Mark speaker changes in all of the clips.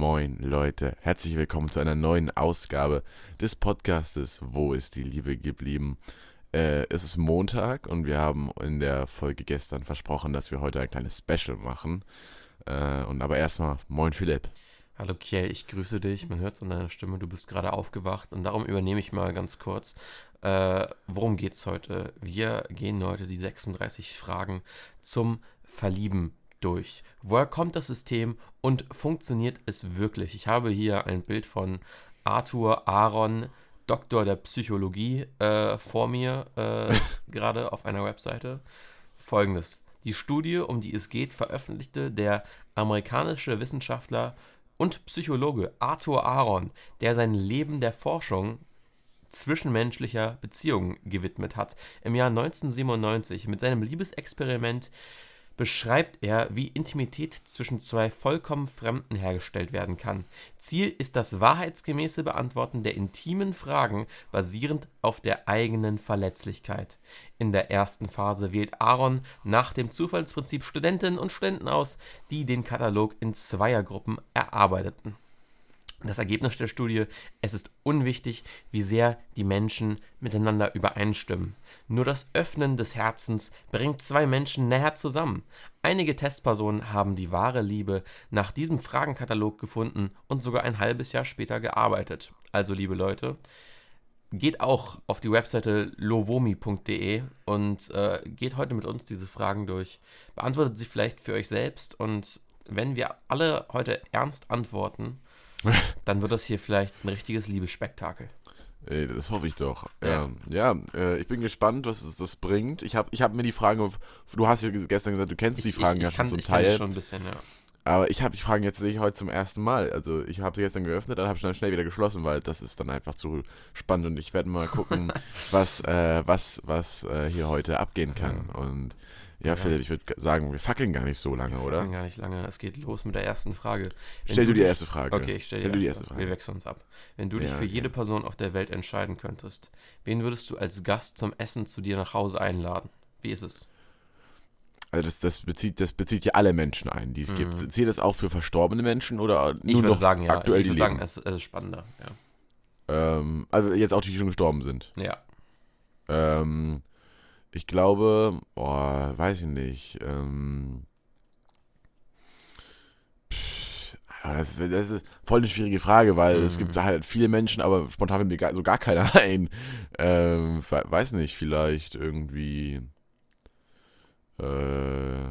Speaker 1: Moin Leute, herzlich willkommen zu einer neuen Ausgabe des Podcastes Wo ist die Liebe geblieben? Äh, es ist Montag und wir haben in der Folge gestern versprochen, dass wir heute ein kleines Special machen. Äh, und aber erstmal, moin Philipp.
Speaker 2: Hallo Kiel, ich grüße dich. Man hört es an deiner Stimme, du bist gerade aufgewacht und darum übernehme ich mal ganz kurz. Äh, worum geht's heute? Wir gehen heute die 36 Fragen zum Verlieben durch. Woher kommt das System und funktioniert es wirklich? Ich habe hier ein Bild von Arthur Aaron, Doktor der Psychologie, äh, vor mir, äh, gerade auf einer Webseite. Folgendes. Die Studie, um die es geht, veröffentlichte der amerikanische Wissenschaftler und Psychologe Arthur Aaron, der sein Leben der Forschung zwischenmenschlicher Beziehungen gewidmet hat, im Jahr 1997 mit seinem Liebesexperiment beschreibt er, wie Intimität zwischen zwei vollkommen Fremden hergestellt werden kann. Ziel ist das wahrheitsgemäße Beantworten der intimen Fragen basierend auf der eigenen Verletzlichkeit. In der ersten Phase wählt Aaron nach dem Zufallsprinzip Studentinnen und Studenten aus, die den Katalog in Zweiergruppen erarbeiteten das Ergebnis der Studie, es ist unwichtig, wie sehr die Menschen miteinander übereinstimmen. Nur das Öffnen des Herzens bringt zwei Menschen näher zusammen. Einige Testpersonen haben die wahre Liebe nach diesem Fragenkatalog gefunden und sogar ein halbes Jahr später gearbeitet. Also, liebe Leute, geht auch auf die Webseite lovomi.de und äh, geht heute mit uns diese Fragen durch. Beantwortet sie vielleicht für euch selbst und wenn wir alle heute ernst antworten, dann wird das hier vielleicht ein richtiges Liebesspektakel.
Speaker 1: Ey, das hoffe ich doch. Ja, ja, äh, ich bin gespannt, was es das bringt. Ich habe ich hab mir die Fragen, du hast ja gestern gesagt, du kennst ich, die Fragen ich, ja schon zum
Speaker 2: ich
Speaker 1: Teil.
Speaker 2: Kann schon ein bisschen, ja.
Speaker 1: Aber ich habe die Fragen jetzt sehe ich heute zum ersten Mal. Also ich habe sie gestern geöffnet, dann habe ich dann schnell wieder geschlossen, weil das ist dann einfach zu spannend und ich werde mal gucken, was, äh, was, was äh, hier heute abgehen kann. Und ja, Philipp, ich würde sagen, wir fackeln gar nicht so lange, wir oder?
Speaker 2: Gar nicht lange. Es geht los mit der ersten Frage.
Speaker 1: Wenn stell du die erste Frage.
Speaker 2: Okay, ich stell, stell die, erste Frage. Wir wechseln uns ab. Wenn du ja, dich für okay. jede Person auf der Welt entscheiden könntest, wen würdest du als Gast zum Essen zu dir nach Hause einladen? Wie ist es?
Speaker 1: Also das, das, bezieht, das bezieht ja alle Menschen ein, die es mhm. gibt. Zählt das auch für verstorbene Menschen oder nur
Speaker 2: ich würde
Speaker 1: noch
Speaker 2: sagen, ja.
Speaker 1: aktuell
Speaker 2: ich
Speaker 1: würde
Speaker 2: sagen, es, es, ist spannender,
Speaker 1: ja. Ähm, also jetzt auch die, die schon gestorben sind.
Speaker 2: Ja.
Speaker 1: Ähm, ich glaube, boah, weiß ich nicht. Ähm, pff, das, ist, das ist voll eine schwierige Frage, weil mhm. es gibt mhm. halt viele Menschen, aber spontan fällt mir gar, so gar keiner ein. Ähm, weiß nicht, vielleicht irgendwie. Äh,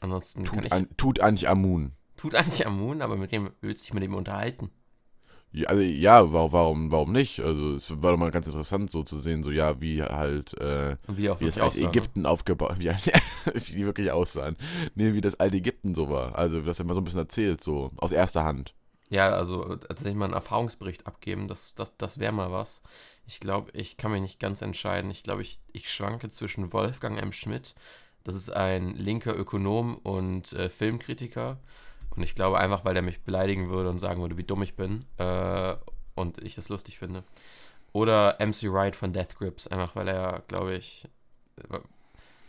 Speaker 2: Ansonsten
Speaker 1: tut, kann ich, an, tut eigentlich Amun.
Speaker 2: Tut eigentlich Amun, aber mit dem willst du dich mit dem unterhalten.
Speaker 1: Ja, also ja, warum, warum nicht? Also es war doch mal ganz interessant so zu sehen, so ja, wie halt äh,
Speaker 2: wie,
Speaker 1: wie das alte Ägypten aufgebaut, wie, wie die wirklich aussahen. Nee, wie das alte Ägypten so war. Also das hat man so ein bisschen erzählt, so aus erster Hand.
Speaker 2: Ja, also tatsächlich mal einen Erfahrungsbericht abgeben, das, das, das wäre mal was. Ich glaube, ich kann mich nicht ganz entscheiden. Ich glaube, ich, ich schwanke zwischen Wolfgang M. Schmidt, das ist ein linker Ökonom und äh, Filmkritiker, und ich glaube einfach, weil der mich beleidigen würde und sagen würde, wie dumm ich bin äh, und ich das lustig finde. Oder MC Wright von Death Grips, einfach weil er, glaube ich,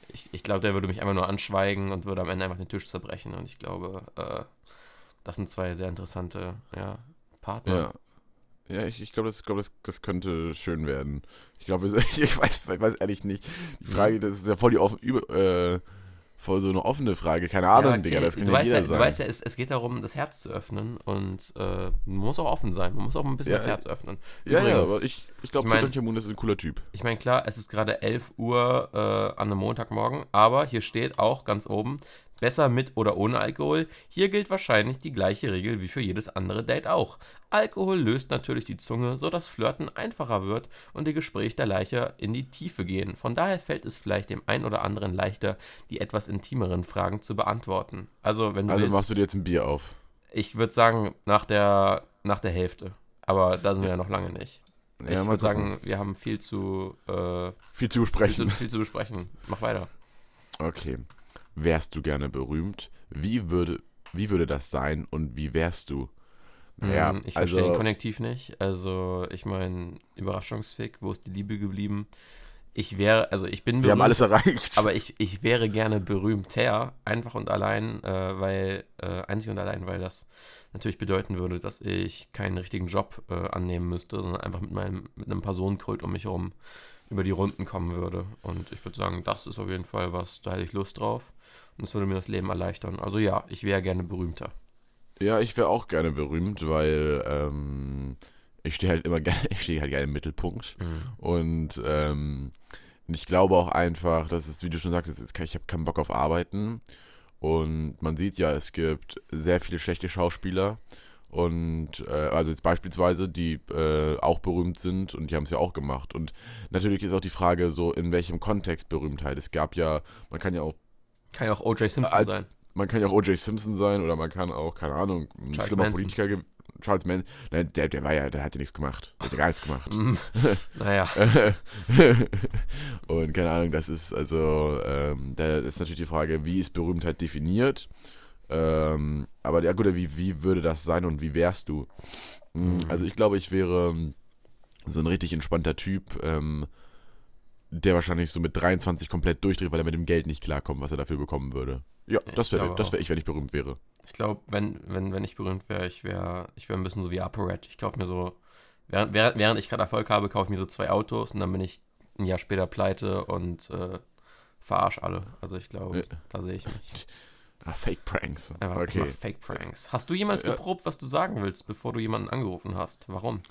Speaker 2: ich, ich glaube, der würde mich einfach nur anschweigen und würde am Ende einfach den Tisch zerbrechen. Und ich glaube, äh, das sind zwei sehr interessante ja, Partner.
Speaker 1: Ja. Ja, ich, ich glaube, das, glaub, das, das könnte schön werden. Ich glaube, ich weiß, ich weiß ehrlich nicht. Die Frage, das ist ja voll die offen, über, äh, voll so eine offene Frage. Keine Ahnung, ja, okay. Digga, das kann
Speaker 2: du
Speaker 1: ja
Speaker 2: weißt
Speaker 1: jeder
Speaker 2: ja,
Speaker 1: sagen.
Speaker 2: Du weißt ja, es, es, geht darum, das Herz zu öffnen und äh, man muss auch offen sein. Man muss auch ein bisschen ja, das Herz öffnen.
Speaker 1: Übrigens, ja, ja, aber ich, ich glaube, ich mein, Tutanchamun ist ein cooler Typ.
Speaker 2: Ich meine, klar, es ist gerade 11 Uhr äh, an einem Montagmorgen, aber hier steht auch ganz oben, Besser mit oder ohne Alkohol? Hier gilt wahrscheinlich die gleiche Regel wie für jedes andere Date auch. Alkohol löst natürlich die Zunge, sodass Flirten einfacher wird und die Gespräche leichter in die Tiefe gehen. Von daher fällt es vielleicht dem einen oder anderen leichter, die etwas intimeren Fragen zu beantworten. Also, wenn du
Speaker 1: Also
Speaker 2: willst,
Speaker 1: machst du dir jetzt ein Bier auf?
Speaker 2: Ich würde sagen, nach der, nach der Hälfte. Aber da sind wir ja noch lange nicht. Ja, ich würde sagen, wir haben viel zu äh,
Speaker 1: viel zu besprechen.
Speaker 2: Viel zu, viel zu besprechen. Mach weiter.
Speaker 1: Okay. Wärst du gerne berühmt? Wie würde, wie würde das sein und wie wärst du?
Speaker 2: Ja, ich verstehe also, den Konnektiv nicht. Also, ich meine, Überraschungsfick, wo ist die Liebe geblieben? ich wäre, also ich bin
Speaker 1: Wir haben alles erreicht.
Speaker 2: aber ich, ich wäre gerne berühmter, einfach und allein, äh, weil, äh, einzig und allein, weil das natürlich bedeuten würde, dass ich keinen richtigen Job äh, annehmen müsste, sondern einfach mit meinem, mit einem Personenkult um mich herum über die Runden kommen würde. Und ich würde sagen, das ist auf jeden Fall was, da hätte ich Lust drauf. Und es würde mir das Leben erleichtern. Also ja, ich wäre gerne berühmter.
Speaker 1: Ja, ich wäre auch gerne berühmt, weil ähm, ich stehe halt immer gerne, ich stehe halt gerne im Mittelpunkt. Und ähm, ich glaube auch einfach, dass es, wie du schon sagtest, ich habe keinen Bock auf Arbeiten. Und man sieht ja, es gibt sehr viele schlechte Schauspieler. Und äh, also jetzt beispielsweise, die äh, auch berühmt sind und die haben es ja auch gemacht. Und natürlich ist auch die Frage so, in welchem Kontext Berühmtheit. Es gab ja, man kann ja auch,
Speaker 2: Kann ja auch O.J. Simpson
Speaker 1: Al-
Speaker 2: sein.
Speaker 1: man kann ja auch O.J. Simpson sein oder man kann auch, keine Ahnung, ein
Speaker 2: Charles
Speaker 1: schlimmer
Speaker 2: Manson.
Speaker 1: Politiker, Charles Manson, nein, der, der war ja, der hat ja nichts gemacht. Der hat ja gar nichts gemacht.
Speaker 2: Mm, naja,
Speaker 1: und keine Ahnung, das ist also, ähm, da ist natürlich die Frage, wie ist Berühmtheit definiert? Ähm, aber ja gut, wie, wie würde das sein und wie wärst du? Mm,
Speaker 2: Mhm.
Speaker 1: Also ich glaube, ich wäre ähm, so ein richtig entspannter Typ, ähm, der wahrscheinlich so mit 23 komplett durchdreht, weil er mit dem Geld nicht klarkommt, was er dafür bekommen würde. Ja, das wäre das wär ich, wenn ich berühmt wäre.
Speaker 2: ich glaube, wenn, wenn, wenn ich berühmt wäre, ich wäre ich wär ein bisschen so wie ApoRed. Ich kaufe mir so, während, während, während ich gerade Erfolg habe, kaufe ich mir so zwei Autos und dann bin ich ein Jahr später pleite und äh, verarsche alle. Also ich glaube,
Speaker 1: Ja.
Speaker 2: da sehe ich mich.
Speaker 1: Ah, Fake Pranks.
Speaker 2: Einfach
Speaker 1: okay.
Speaker 2: immer Fake Pranks. Hast du jemals
Speaker 1: Ja.
Speaker 2: geprobt, was du sagen willst, bevor du jemanden angerufen hast? Warum?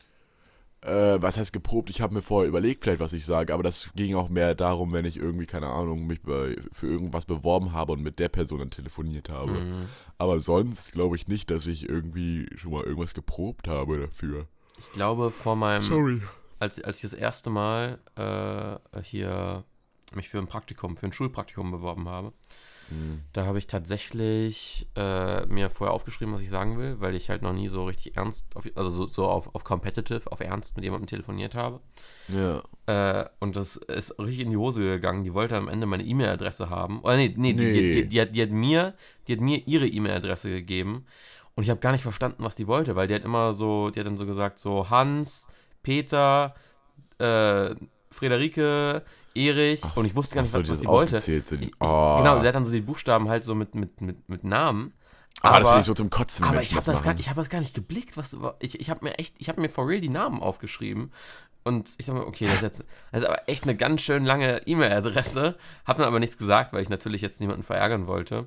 Speaker 1: Äh, was heißt geprobt? Ich habe mir vorher überlegt, vielleicht, was ich sage, aber das ging auch mehr darum, wenn ich irgendwie, keine Ahnung, mich bei, für irgendwas beworben habe und mit der Person dann telefoniert habe.
Speaker 2: Mhm.
Speaker 1: Aber sonst glaube ich nicht, dass ich irgendwie schon mal irgendwas geprobt habe dafür.
Speaker 2: Ich glaube, vor meinem,
Speaker 1: Sorry.
Speaker 2: als, als ich das erste Mal äh, hier mich für ein Praktikum, für ein Schulpraktikum beworben habe, Da habe ich tatsächlich äh, mir vorher aufgeschrieben, was ich sagen will, weil ich halt noch nie so richtig ernst, auf, also so, so auf, auf competitive, auf ernst mit jemandem telefoniert habe.
Speaker 1: Ja.
Speaker 2: Äh, und das ist richtig in die Hose gegangen. Die wollte am Ende meine E-Mail-Adresse haben. Oder nee, nee, Die,
Speaker 1: Nee.
Speaker 2: die, die, die, hat, die, hat mir, die hat mir ihre E-Mail-Adresse gegeben. Und ich habe gar nicht verstanden, was die wollte, weil die hat immer so, die hat dann so gesagt, so Hans, Peter, äh, Friederike, Erich.
Speaker 1: Ach,
Speaker 2: und ich wusste gar nicht,
Speaker 1: so,
Speaker 2: was, was
Speaker 1: dieses
Speaker 2: die wollte.
Speaker 1: Oh.
Speaker 2: Genau, sie hat dann so die Buchstaben halt so mit, mit, mit, mit Namen.
Speaker 1: aber, das finde ich so zum Kotzen,
Speaker 2: Aber ich habe das, gar, ich hab das gar nicht geblickt. Was, ich ich habe mir echt, ich habe mir for real die Namen aufgeschrieben. Und ich dachte mir, okay, das ist, jetzt, das ist aber echt eine ganz schön lange E-Mail-Adresse. Habe dann aber nichts gesagt, weil ich natürlich jetzt niemanden verärgern wollte.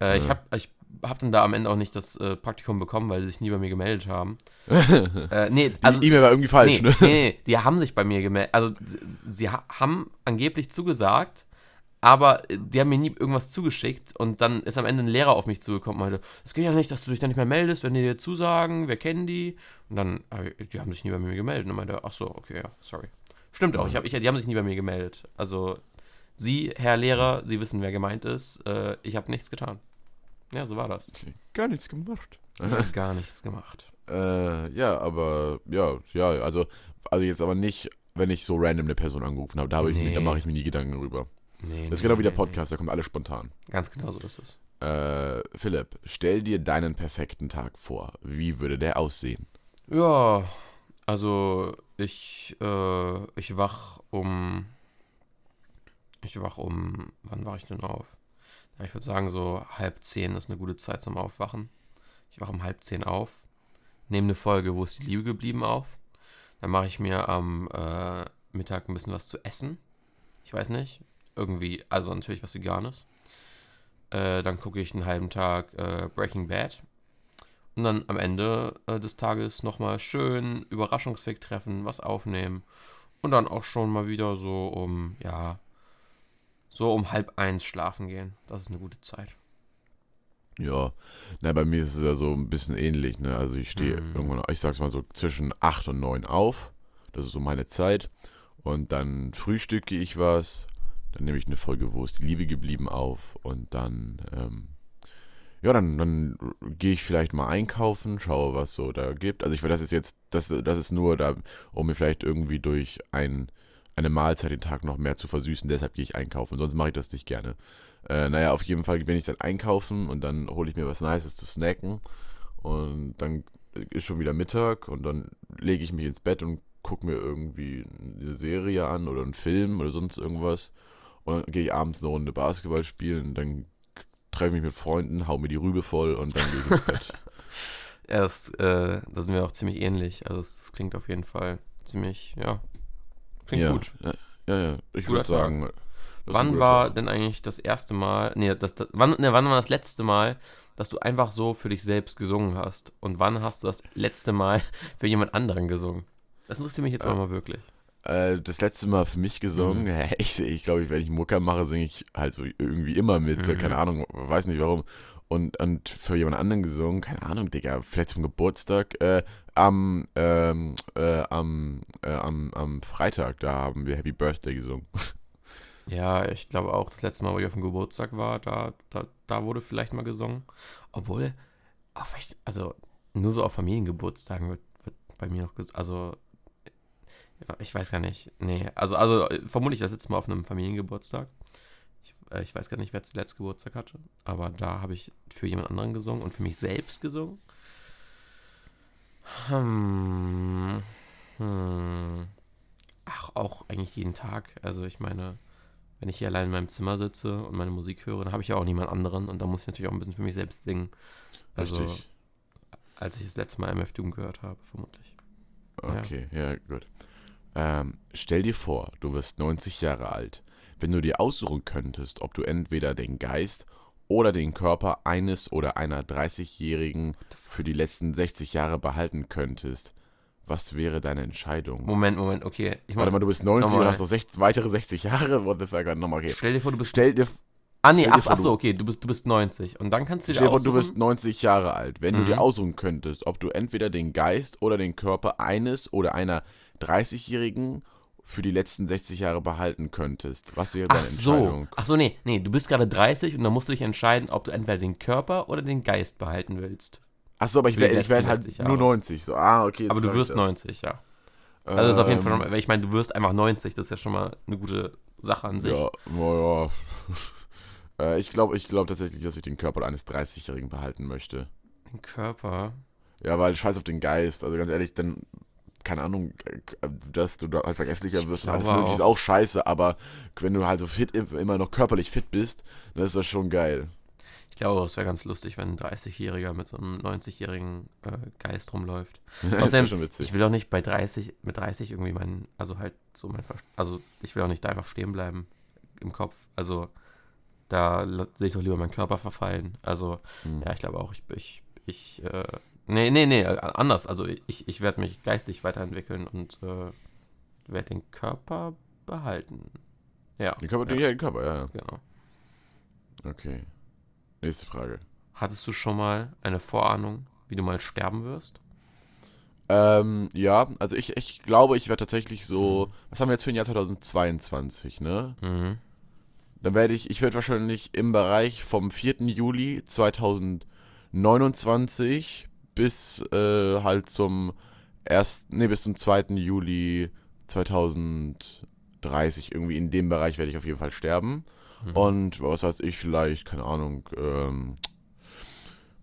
Speaker 2: Äh, Ich
Speaker 1: Ja.
Speaker 2: habe ich hab dann da am Ende auch nicht das äh, Praktikum bekommen, weil sie sich nie bei mir gemeldet haben. äh, nee, also,
Speaker 1: die E-Mail war irgendwie falsch,
Speaker 2: nee,
Speaker 1: ne?
Speaker 2: nee, die haben sich bei mir gemeldet. Also sie, sie ha- haben angeblich zugesagt, aber äh, die haben mir nie irgendwas zugeschickt und dann ist am Ende ein Lehrer auf mich zugekommen und meinte, es geht ja nicht, dass du dich da nicht mehr meldest, wenn die dir zusagen, wir kennen die. Und dann, die haben sich nie bei mir gemeldet und meinte, ach so, okay, ja, sorry. Stimmt auch, ich hab, ich, die haben sich nie bei mir gemeldet. Also Sie, Herr Lehrer, Sie wissen, wer gemeint ist. Äh, ich habe nichts getan. Ja, so war das.
Speaker 1: Gar nichts gemacht.
Speaker 2: Hab gar nichts gemacht.
Speaker 1: Äh, ja, aber ja, ja, also, also jetzt aber nicht, wenn ich so random eine Person angerufen habe, da, ich mir- da
Speaker 2: Nee.
Speaker 1: mache ich mir nie Gedanken drüber.
Speaker 2: Nee,
Speaker 1: Das ist
Speaker 2: nee,
Speaker 1: genau wie der
Speaker 2: nee,
Speaker 1: Podcast, da kommt alles spontan.
Speaker 2: nee. Ganz genau so ist es.
Speaker 1: Äh, Philipp, stell dir deinen perfekten Tag vor. Wie würde der aussehen?
Speaker 2: Ja, also ich, äh, ich wach um. Ich wach um. Wann war ich denn auf? Ja, ich würde sagen, so halb zehn ist eine gute Zeit zum Aufwachen. Ich wache um halb zehn auf, nehme eine Folge, wo ist die Liebe geblieben, auf. Dann mache ich mir am äh, Mittag ein bisschen was zu essen. Ich weiß nicht. Irgendwie, also natürlich was Veganes. Äh, dann gucke ich einen halben Tag äh, Breaking Bad. Und dann am Ende äh, des Tages nochmal schön Überraschungsweg treffen, was aufnehmen. Und dann auch schon mal wieder so um, ja, so um halb eins schlafen gehen. Das ist eine gute Zeit.
Speaker 1: Ja, na, bei mir ist es ja so ein bisschen ähnlich, ne? Also ich stehe
Speaker 2: Mhm.
Speaker 1: irgendwann, ich sag's mal so, zwischen 8 und 9 auf. Das ist so meine Zeit. Und dann frühstücke ich was. Dann nehme ich eine Folge, wo ist die Liebe geblieben, auf. Und dann, ähm, ja, dann, dann gehe ich vielleicht mal einkaufen, schaue, was so da gibt. Also ich das ist jetzt, das, das ist nur da, um mir vielleicht irgendwie durch ein, eine Mahlzeit den Tag noch mehr zu versüßen. Deshalb gehe ich einkaufen. Sonst mache ich das nicht gerne. Äh, naja, auf jeden Fall bin ich dann einkaufen und dann hole ich mir was Nices zu snacken. Und dann ist schon wieder Mittag und dann lege ich mich ins Bett und gucke mir irgendwie eine Serie an oder einen Film oder sonst irgendwas. Und dann gehe ich abends eine Runde Basketball spielen, dann treffe ich mich mit Freunden, hau mir die Rübe voll und dann gehe ich ins Bett.
Speaker 2: Ja, das, äh, da sind wir auch ziemlich ähnlich. Also das, das klingt auf jeden Fall ziemlich, ja, klingt
Speaker 1: ja,
Speaker 2: gut.
Speaker 1: Ja, ja, ja. ich würde sagen.
Speaker 2: Wann war
Speaker 1: Tag.
Speaker 2: denn eigentlich das erste Mal, nee, das, das, wann, nee, wann war das letzte Mal, dass du einfach so für dich selbst gesungen hast? Und wann hast du das letzte Mal für jemand anderen gesungen? Das interessiert mich jetzt
Speaker 1: Äh,
Speaker 2: mal wirklich.
Speaker 1: Äh, das letzte Mal für mich gesungen,
Speaker 2: Mhm.
Speaker 1: ich, ich glaube, wenn ich Mucka mache, singe ich halt so irgendwie immer mit,
Speaker 2: Mhm.
Speaker 1: keine Ahnung, weiß nicht warum. Und, und für jemand anderen gesungen, keine Ahnung, Digga, vielleicht zum Geburtstag, äh, am, ähm, äh, am, äh, am, am Freitag, da haben wir Happy Birthday gesungen.
Speaker 2: Ja, ich glaube auch, das letzte Mal, wo ich auf dem Geburtstag war, da, da, da wurde vielleicht mal gesungen. Obwohl, auf also nur so auf Familiengeburtstagen wird, wird bei mir noch gesungen. Also, ich weiß gar nicht. Nee, also, also vermutlich das letzte Mal auf einem Familiengeburtstag. Ich, äh, ich weiß gar nicht, wer zuletzt Geburtstag hatte, aber da habe ich für jemand anderen gesungen und für mich selbst gesungen. Hm. Hm. Ach, auch eigentlich jeden Tag. Also ich meine, wenn ich hier allein in meinem Zimmer sitze und meine Musik höre, dann habe ich ja auch niemand anderen und da muss ich natürlich auch ein bisschen für mich selbst singen. Also,
Speaker 1: Richtig.
Speaker 2: als ich das letzte Mal MF Doom gehört habe, vermutlich. Ja.
Speaker 1: Okay, ja, gut. Ähm, stell dir vor, du wirst 90 Jahre alt. Wenn du dir aussuchen könntest, ob du entweder den Geist oder den Körper eines oder einer 30-Jährigen für die letzten 60 Jahre behalten könntest, was wäre deine Entscheidung?
Speaker 2: Moment, Moment, okay. Ich
Speaker 1: Warte mal, du bist 90 und
Speaker 2: nochmal.
Speaker 1: hast noch 60, weitere 60 Jahre? What the fuck? Nochmal, okay.
Speaker 2: stell dir vor, du bist.
Speaker 1: Stell dir,
Speaker 2: ah, nee, ach, ach so,
Speaker 1: du-
Speaker 2: okay, du bist, du bist 90. Und dann kannst du dir
Speaker 1: stell dir vor, du bist 90 Jahre alt. Wenn du
Speaker 2: Mhm.
Speaker 1: dir aussuchen könntest, ob du entweder den Geist oder den Körper eines oder einer 30-Jährigen für die letzten 60 Jahre behalten könntest, was wäre deine
Speaker 2: Ach so.
Speaker 1: Entscheidung?
Speaker 2: Ach so, nee, nee, du bist gerade 30 und dann musst du dich entscheiden, ob du entweder den Körper oder den Geist behalten willst.
Speaker 1: Achso, aber ich werde ich werd halt
Speaker 2: 60
Speaker 1: nur
Speaker 2: Jahre.
Speaker 1: 90. So, ah, okay.
Speaker 2: Aber du wirst
Speaker 1: das.
Speaker 2: 90, ja. Also das ist auf jeden Fall
Speaker 1: Ähm,
Speaker 2: schon, weil ich meine, du wirst einfach 90, das ist ja schon mal eine gute Sache an sich.
Speaker 1: Ja, naja. äh, ich glaube ich glaub tatsächlich, dass ich den Körper eines 30-Jährigen behalten möchte.
Speaker 2: Den Körper.
Speaker 1: Ja, weil scheiß auf den Geist. Also ganz ehrlich, dann, keine Ahnung, äh, dass du da halt vergesslicher wirst und alles mögliche ist
Speaker 2: auch-
Speaker 1: scheiße, aber wenn du halt so fit, immer noch körperlich fit bist, dann ist das schon geil.
Speaker 2: Ich glaube, es wäre ganz lustig, wenn ein 30-Jähriger mit so einem 90-jährigen äh, Geist rumläuft.
Speaker 1: das ist
Speaker 2: Außerdem,
Speaker 1: schon witzig.
Speaker 2: Ich will auch nicht bei 30, mit 30 irgendwie meinen, also halt so mein, Ver also ich will auch nicht da einfach stehen bleiben im Kopf. Also da sehe ich doch lieber meinen Körper verfallen. Also
Speaker 1: Hm.
Speaker 2: ja, ich glaube auch, ich, ich, ich, äh, nee, nee, nee, äh, anders. Also ich, ich werde mich geistig weiterentwickeln und äh, werde den Körper behalten. Ja,
Speaker 1: Den Körper,
Speaker 2: ja,
Speaker 1: ja, den Körper, ja, ja.
Speaker 2: genau.
Speaker 1: Okay. Nächste Frage.
Speaker 2: Hattest du schon mal eine Vorahnung, wie du mal sterben wirst?
Speaker 1: Ähm, ja, also ich, ich glaube, ich werde tatsächlich so, was haben wir jetzt für ein Jahr 2022, ne?
Speaker 2: Mhm.
Speaker 1: Dann werde ich, ich werde wahrscheinlich im Bereich vom 4. Juli 2029 bis äh, halt zum 1., nee, bis zum 2. Juli 2030, irgendwie in dem Bereich werde ich auf jeden Fall sterben.
Speaker 2: Mhm.
Speaker 1: Und was weiß ich, vielleicht, keine Ahnung, ähm,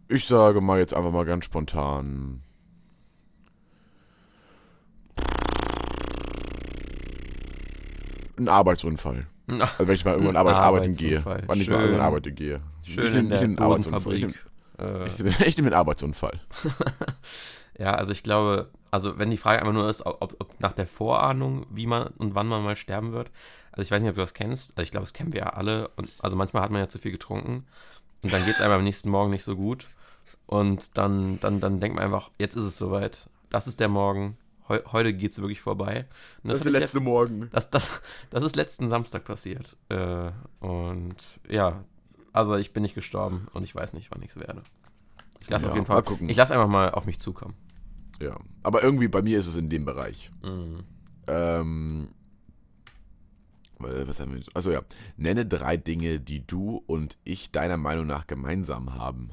Speaker 1: ich sage mal jetzt einfach mal ganz spontan. Ein Arbeitsunfall. Also wenn ich mal irgendwann Arbeit, arbeiten gehe. Wann ich mal irgendwann arbeiten gehe.
Speaker 2: schön
Speaker 1: ich
Speaker 2: in
Speaker 1: nehm-
Speaker 2: der
Speaker 1: ich
Speaker 2: Äh,
Speaker 1: Ich, nehme einen Arbeitsunfall.
Speaker 2: Ja, also ich glaube, also wenn die Frage einfach nur ist, ob, ob, nach der Vorahnung, wie man und wann man mal sterben wird. Also ich weiß nicht, ob du das kennst. Also ich glaube, das kennen wir ja alle. Und also manchmal hat man ja zu viel getrunken. Und dann geht es einem am nächsten Morgen nicht so gut. Und dann, dann, dann denkt man einfach, jetzt ist es soweit. Das ist der Morgen. Heu, heute geht es wirklich vorbei. Und
Speaker 1: Das ist
Speaker 2: hab
Speaker 1: der letzte Morgen.
Speaker 2: das, das, das ist letzten Samstag passiert. Äh, und ja, also ich bin nicht gestorben und ich weiß nicht, wann ich es werde. Ich lasse
Speaker 1: Ja,
Speaker 2: auf jeden
Speaker 1: mal
Speaker 2: Fall,
Speaker 1: gucken.
Speaker 2: ich lasse einfach mal auf mich zukommen.
Speaker 1: Ja. Aber irgendwie bei mir ist es in dem Bereich.
Speaker 2: Mhm.
Speaker 1: Ähm. äh, Was haben wir jetzt? Also ja. Nenne drei Dinge, die du und ich deiner Meinung nach gemeinsam haben.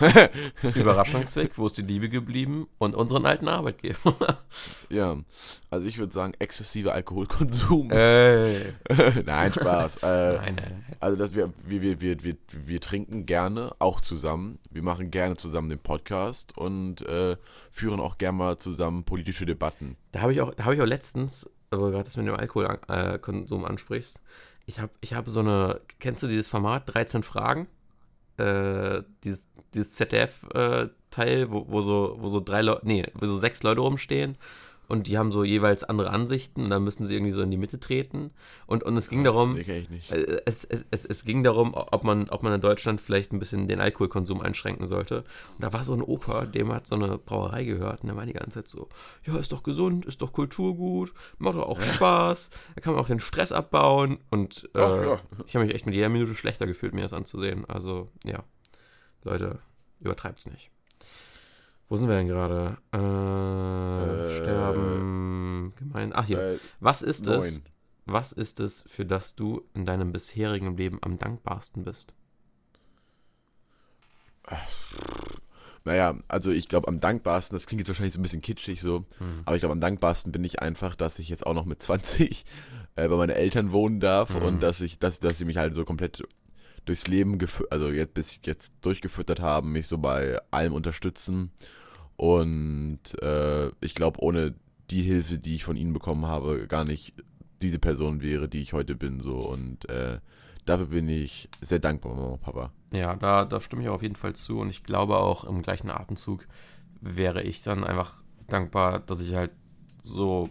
Speaker 2: Überraschungsweg, wo ist die Liebe geblieben? Und unseren alten Arbeitgeber.
Speaker 1: ja, also ich würde sagen, exzessiver Alkoholkonsum.
Speaker 2: Ey.
Speaker 1: nein, Spaß. Äh,
Speaker 2: Nein, nein, nein.
Speaker 1: Also dass wir, wir, wir, wir, wir, wir trinken gerne, auch zusammen. Wir machen gerne zusammen den Podcast und äh, führen auch gerne mal zusammen politische Debatten.
Speaker 2: Da habe ich auch, da habe ich auch letztens, wo du gerade das mit dem Alkoholkonsum ansprichst, ich habe ich hab so eine, kennst du dieses Format 13 Fragen? Äh, dieses, dieses ZDF-Teil, wo, wo so, wo so drei Leute, nee, wo so sechs Leute rumstehen und die haben so jeweils andere Ansichten und dann müssen sie irgendwie so in die Mitte treten. Und, und es ging darum,
Speaker 1: Das nicht.
Speaker 2: äh, es, es, es, es ging darum, ob man, ob man in Deutschland vielleicht ein bisschen den Alkoholkonsum einschränken sollte. Und da war so ein Opa, dem hat so eine Brauerei gehört und der war die ganze Zeit so, ja, ist doch gesund, ist doch Kulturgut, macht doch auch Spaß, da kann man auch den Stress abbauen. Und äh,
Speaker 1: Ach ja.
Speaker 2: ich habe mich echt mit jeder Minute schlechter gefühlt, mir das anzusehen. Also, ja, Leute, übertreibt's nicht. Wo sind wir denn gerade? Äh,
Speaker 1: Äh,
Speaker 2: Sterben, gemein. Ach hier.
Speaker 1: Äh,
Speaker 2: Was ist es,
Speaker 1: neun.
Speaker 2: was ist es, für das du in deinem bisherigen Leben am dankbarsten bist?
Speaker 1: Naja, also ich glaube am dankbarsten, das klingt jetzt wahrscheinlich so ein bisschen kitschig so,
Speaker 2: Hm.
Speaker 1: aber ich glaube am dankbarsten bin ich einfach, dass ich jetzt auch noch mit 20 äh, bei meinen Eltern wohnen darf
Speaker 2: Mhm.
Speaker 1: und dass ich, dass, dass sie mich halt so komplett durchs Leben, also jetzt bis jetzt durchgefüttert haben, mich so bei allem unterstützen und äh, ich glaube ohne die Hilfe, die ich von ihnen bekommen habe, gar nicht diese Person wäre, die ich heute bin so und äh, dafür bin ich sehr dankbar, Mama und Papa.
Speaker 2: Ja, da, da stimme ich auf jeden Fall zu und ich glaube auch im gleichen Atemzug wäre ich dann einfach dankbar, dass ich halt so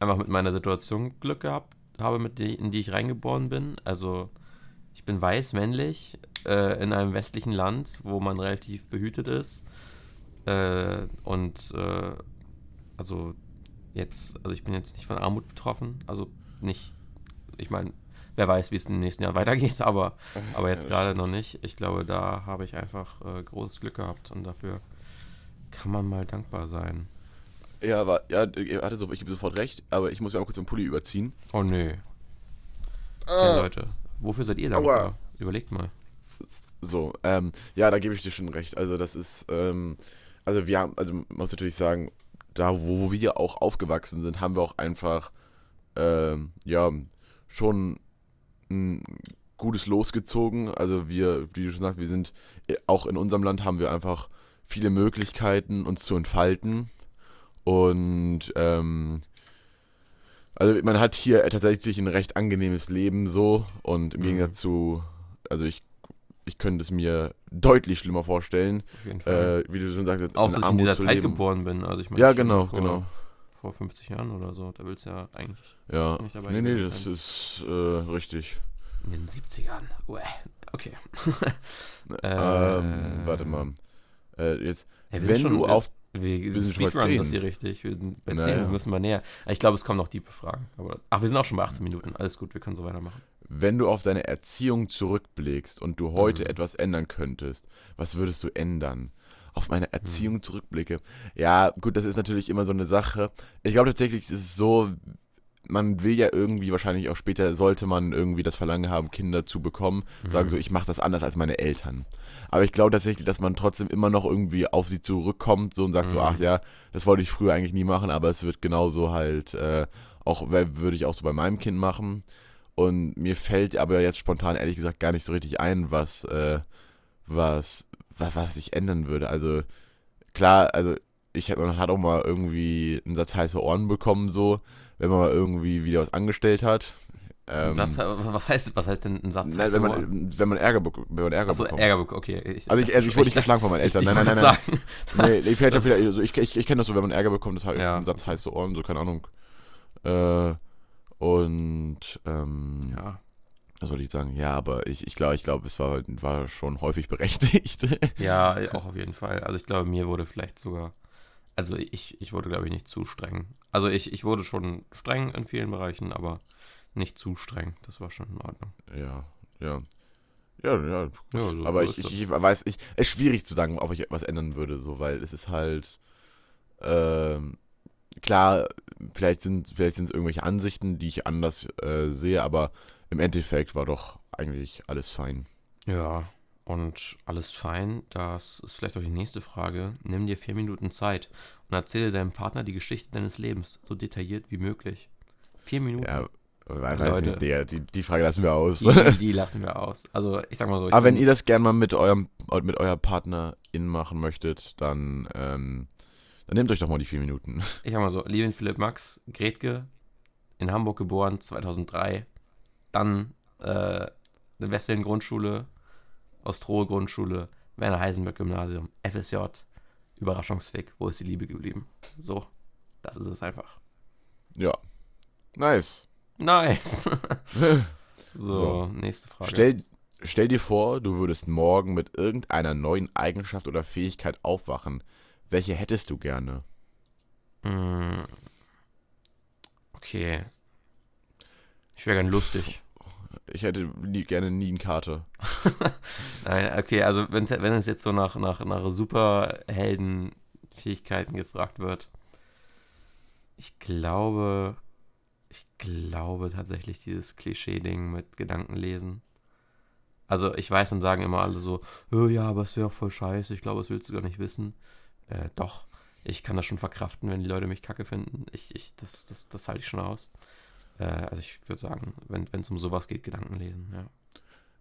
Speaker 2: einfach mit meiner Situation Glück gehabt habe, mit die, in die ich reingeboren bin. Also ich bin weiß, männlich, äh, in einem westlichen Land, wo man relativ behütet ist. Äh, und äh, also jetzt, also ich bin jetzt nicht von Armut betroffen, also nicht, ich meine, wer weiß, wie es in den nächsten Jahren weitergeht, aber aber jetzt
Speaker 1: Ja,
Speaker 2: gerade noch nicht. Ich glaube, da habe ich einfach äh, großes Glück gehabt und dafür kann man mal dankbar sein.
Speaker 1: Ja, aber ja, ihr hatte so, ich gebe sofort recht, aber ich muss mir auch kurz den Pulli überziehen.
Speaker 2: Oh nö.
Speaker 1: Ah.
Speaker 2: Okay, Leute. Wofür seid ihr dankbar?
Speaker 1: Aua.
Speaker 2: Überlegt mal.
Speaker 1: So, ähm, ja, da gebe ich dir schon recht. Also das ist, ähm, also wir haben, also man muss natürlich sagen, da wo wir auch aufgewachsen sind, haben wir auch einfach, ähm, ja, schon ein gutes losgezogen. Also wir, wie du schon sagst, wir sind, äh, auch in unserem Land haben wir einfach viele Möglichkeiten, uns zu entfalten. Und, ähm, also man hat hier tatsächlich ein recht angenehmes Leben so und im
Speaker 2: Mhm.
Speaker 1: Gegensatz zu, also ich, ich könnte es mir deutlich schlimmer vorstellen,
Speaker 2: Auf jeden Fall.
Speaker 1: äh, wie du schon sagst,
Speaker 2: Auch, dass ich in
Speaker 1: Armut
Speaker 2: dieser Zeit
Speaker 1: leben.
Speaker 2: geboren bin. Also ich meine,
Speaker 1: Ja, genau,
Speaker 2: vor,
Speaker 1: genau.
Speaker 2: Vor 50 Jahren oder so. Da willst du ja eigentlich
Speaker 1: Ja,
Speaker 2: nicht dabei
Speaker 1: nee, nee, das
Speaker 2: sein.
Speaker 1: ist äh, richtig.
Speaker 2: in den 70ern. Uäh. Okay.
Speaker 1: Ähm,
Speaker 2: Äh,
Speaker 1: warte mal. Äh, jetzt,
Speaker 2: Ja, wir sind
Speaker 1: wenn
Speaker 2: schon-
Speaker 1: du auf,
Speaker 2: Wir,
Speaker 1: Wir sind
Speaker 2: speedrunnen das
Speaker 1: 10.
Speaker 2: hier richtig. Wir sind bei
Speaker 1: Na
Speaker 2: 10,
Speaker 1: ja.
Speaker 2: wir müssen mal näher. Ich glaube, es kommen noch tiefe Fragen. Aber, ach, wir sind auch schon bei 18 Minuten. Alles gut, wir können so weitermachen.
Speaker 1: Wenn du auf deine Erziehung zurückblickst und du heute
Speaker 2: Mhm.
Speaker 1: etwas ändern könntest, was würdest du ändern? Auf meine
Speaker 2: Mhm.
Speaker 1: Erziehung zurückblicke. Ja, gut, das ist natürlich immer so eine Sache. Ich glaube tatsächlich, es ist so, man will ja irgendwie wahrscheinlich auch später, sollte man irgendwie das Verlangen haben, Kinder zu bekommen, sagen
Speaker 2: Mhm.
Speaker 1: so, ich mache das anders als meine Eltern. Aber ich glaube tatsächlich, dass man trotzdem immer noch irgendwie auf sie zurückkommt so und sagt so,
Speaker 2: Mhm.
Speaker 1: ach ja, das wollte ich früher eigentlich nie machen, aber es wird genauso halt, äh, auch würde ich auch so bei meinem Kind machen. Und mir fällt aber jetzt spontan ehrlich gesagt gar nicht so richtig ein, was, äh, was, was, was ich ändern würde. Also klar, also ich hab- man hat auch mal irgendwie einen Satz heiße Ohren bekommen, so, wenn man mal irgendwie wieder was angestellt hat. Ähm,
Speaker 2: Satz, was, heißt, was heißt denn ein Satz?
Speaker 1: nein, wenn man, wenn man Ärger, wenn man Ärger
Speaker 2: Achso,
Speaker 1: bekommt.
Speaker 2: Ärger, okay. Ich,
Speaker 1: Also ich, also ich wurde nicht geschlagen von meinen Eltern. Nein,
Speaker 2: ich
Speaker 1: nein, nein, nein.
Speaker 2: sagen,
Speaker 1: Nee, vielleicht
Speaker 2: Das-
Speaker 1: also ich, ich, ich kenne das so, wenn man Ärger bekommt, das halt
Speaker 2: Ja.
Speaker 1: ein Satz heiße Ohren, so keine Ahnung. Äh, und ähm,
Speaker 2: ja.
Speaker 1: was soll ich sagen? Ja, aber ich, ich glaube, ich glaube, es war, war schon häufig berechtigt.
Speaker 2: ja, auch auf jeden Fall. Also ich glaube, mir wurde vielleicht sogar, also ich, ich wurde, glaube ich, nicht zu streng. Also ich, ich wurde schon streng in vielen Bereichen, aber nicht zu streng. Das war schon in Ordnung.
Speaker 1: ja, ja. Ja, ja.
Speaker 2: Ja, so,
Speaker 1: aber
Speaker 2: so
Speaker 1: ich, ich weiß, ich, es ist schwierig zu sagen, ob ich etwas ändern würde, so, weil es ist halt, ähm, klar, vielleicht sind vielleicht sind es irgendwelche Ansichten, die ich anders äh, sehe, aber im Endeffekt war doch eigentlich alles fein.
Speaker 2: Ja, und alles fein. Das ist vielleicht auch die nächste Frage. Nimm dir vier Minuten Zeit und erzähle deinem Partner die Geschichte deines Lebens so detailliert wie möglich. Vier Minuten.
Speaker 1: Ja, weiß
Speaker 2: Leute.
Speaker 1: nicht, die, die Frage lassen wir aus.
Speaker 2: Die, die lassen wir aus. Also ich sag mal so.
Speaker 1: Aber wenn ihr das gerne mal mit eurem mit eurer Partnerin machen möchtet, dann, ähm, dann nehmt euch doch mal die vier Minuten.
Speaker 2: ich sag mal so, Levin Philipp Max, Gretke, in Hamburg geboren, 2003. Dann äh, eine Wesselin Grundschule, Ostrohe Grundschule, Werner Heisenberg Gymnasium, FSJ, Überraschungsfick, wo ist die Liebe geblieben? So, das ist es einfach.
Speaker 1: Ja. Nice.
Speaker 2: Nice. so,
Speaker 1: So.
Speaker 2: nächste Frage.
Speaker 1: Stell, stell dir vor, du würdest morgen mit irgendeiner neuen Eigenschaft oder Fähigkeit aufwachen. Welche hättest du gerne?
Speaker 2: Mm. Okay. Ich wäre gern lustig.
Speaker 1: Ich hätte nie, gerne nie einen Kater.
Speaker 2: Nein, okay, also wenn, wenn es jetzt so nach, nach, nach Superheldenfähigkeiten gefragt wird, ich glaube, ich glaube tatsächlich dieses Klischee-Ding mit Gedankenlesen. Also ich weiß, dann sagen immer alle so, "Oh ja, aber es wäre voll scheiße, ich glaube, das willst du gar nicht wissen. Äh, doch, ich kann das schon verkraften, wenn die Leute mich kacke finden. Ich, ich, das, das, das halte ich schon aus. Äh, also ich würde sagen, wenn es um sowas geht, Gedanken lesen, ja.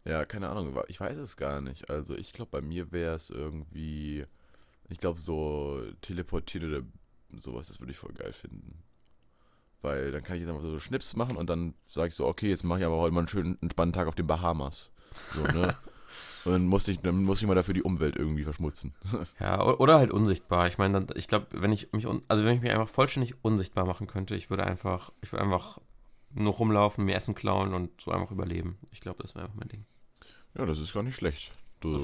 Speaker 1: Ja, keine Ahnung, ich weiß es gar nicht. Also ich glaube, bei mir wäre es irgendwie, ich glaube, so teleportieren oder sowas, das würde ich voll geil finden. Weil dann kann ich jetzt einfach so Schnips machen und dann sage ich so, okay, jetzt mache ich aber heute mal einen schönen, entspannten Tag auf den Bahamas. So, ne? und dann muss ich, dann muss ich mal dafür die Umwelt irgendwie verschmutzen.
Speaker 2: Ja, oder halt unsichtbar. Ich meine, ich glaube, wenn ich mich, also wenn ich mich einfach vollständig unsichtbar machen könnte, ich würde einfach, ich würde einfach nur rumlaufen, mir Essen klauen und so einfach überleben. Ich glaube, das wäre einfach mein Ding.
Speaker 1: Ja, das ist gar nicht schlecht. Du,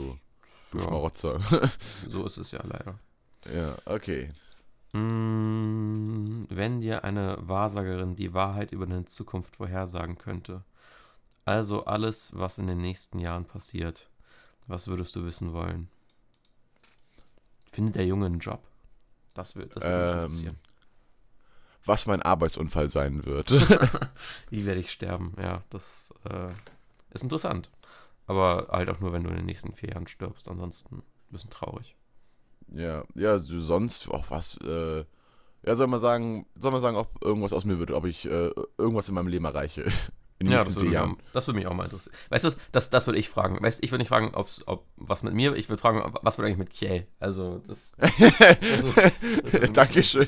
Speaker 1: du
Speaker 2: ja.
Speaker 1: Schmarotzer.
Speaker 2: So ist es ja leider.
Speaker 1: ja, okay.
Speaker 2: Mm, wenn dir eine Wahrsagerin die Wahrheit über deine Zukunft vorhersagen könnte, also alles, was in den nächsten Jahren passiert, was würdest du wissen wollen? Findet der Junge einen Job? Das wird das würde mich
Speaker 1: Ähm,
Speaker 2: interessieren.
Speaker 1: Was mein Arbeitsunfall sein wird.
Speaker 2: Wie werde ich sterben? Ja, das äh, ist interessant. Aber halt auch nur, wenn du in den nächsten vier Jahren stirbst. Ansonsten ein bisschen traurig.
Speaker 1: Ja, ja, so sonst auch was, äh, ja, soll man sagen, soll man sagen, ob irgendwas aus mir wird, ob ich äh, irgendwas in meinem Leben erreiche. In den
Speaker 2: Ja,
Speaker 1: nächsten
Speaker 2: das würde,
Speaker 1: vier
Speaker 2: mich
Speaker 1: Jahren.
Speaker 2: auch, das würde mich auch mal interessieren. Weißt du, das, das würde ich fragen. Weißt, ich würde nicht fragen, ob's, ob was mit mir, ich würde fragen, ob- was wird eigentlich mit Kiel? Also, das. das, das, das würde
Speaker 1: Dankeschön.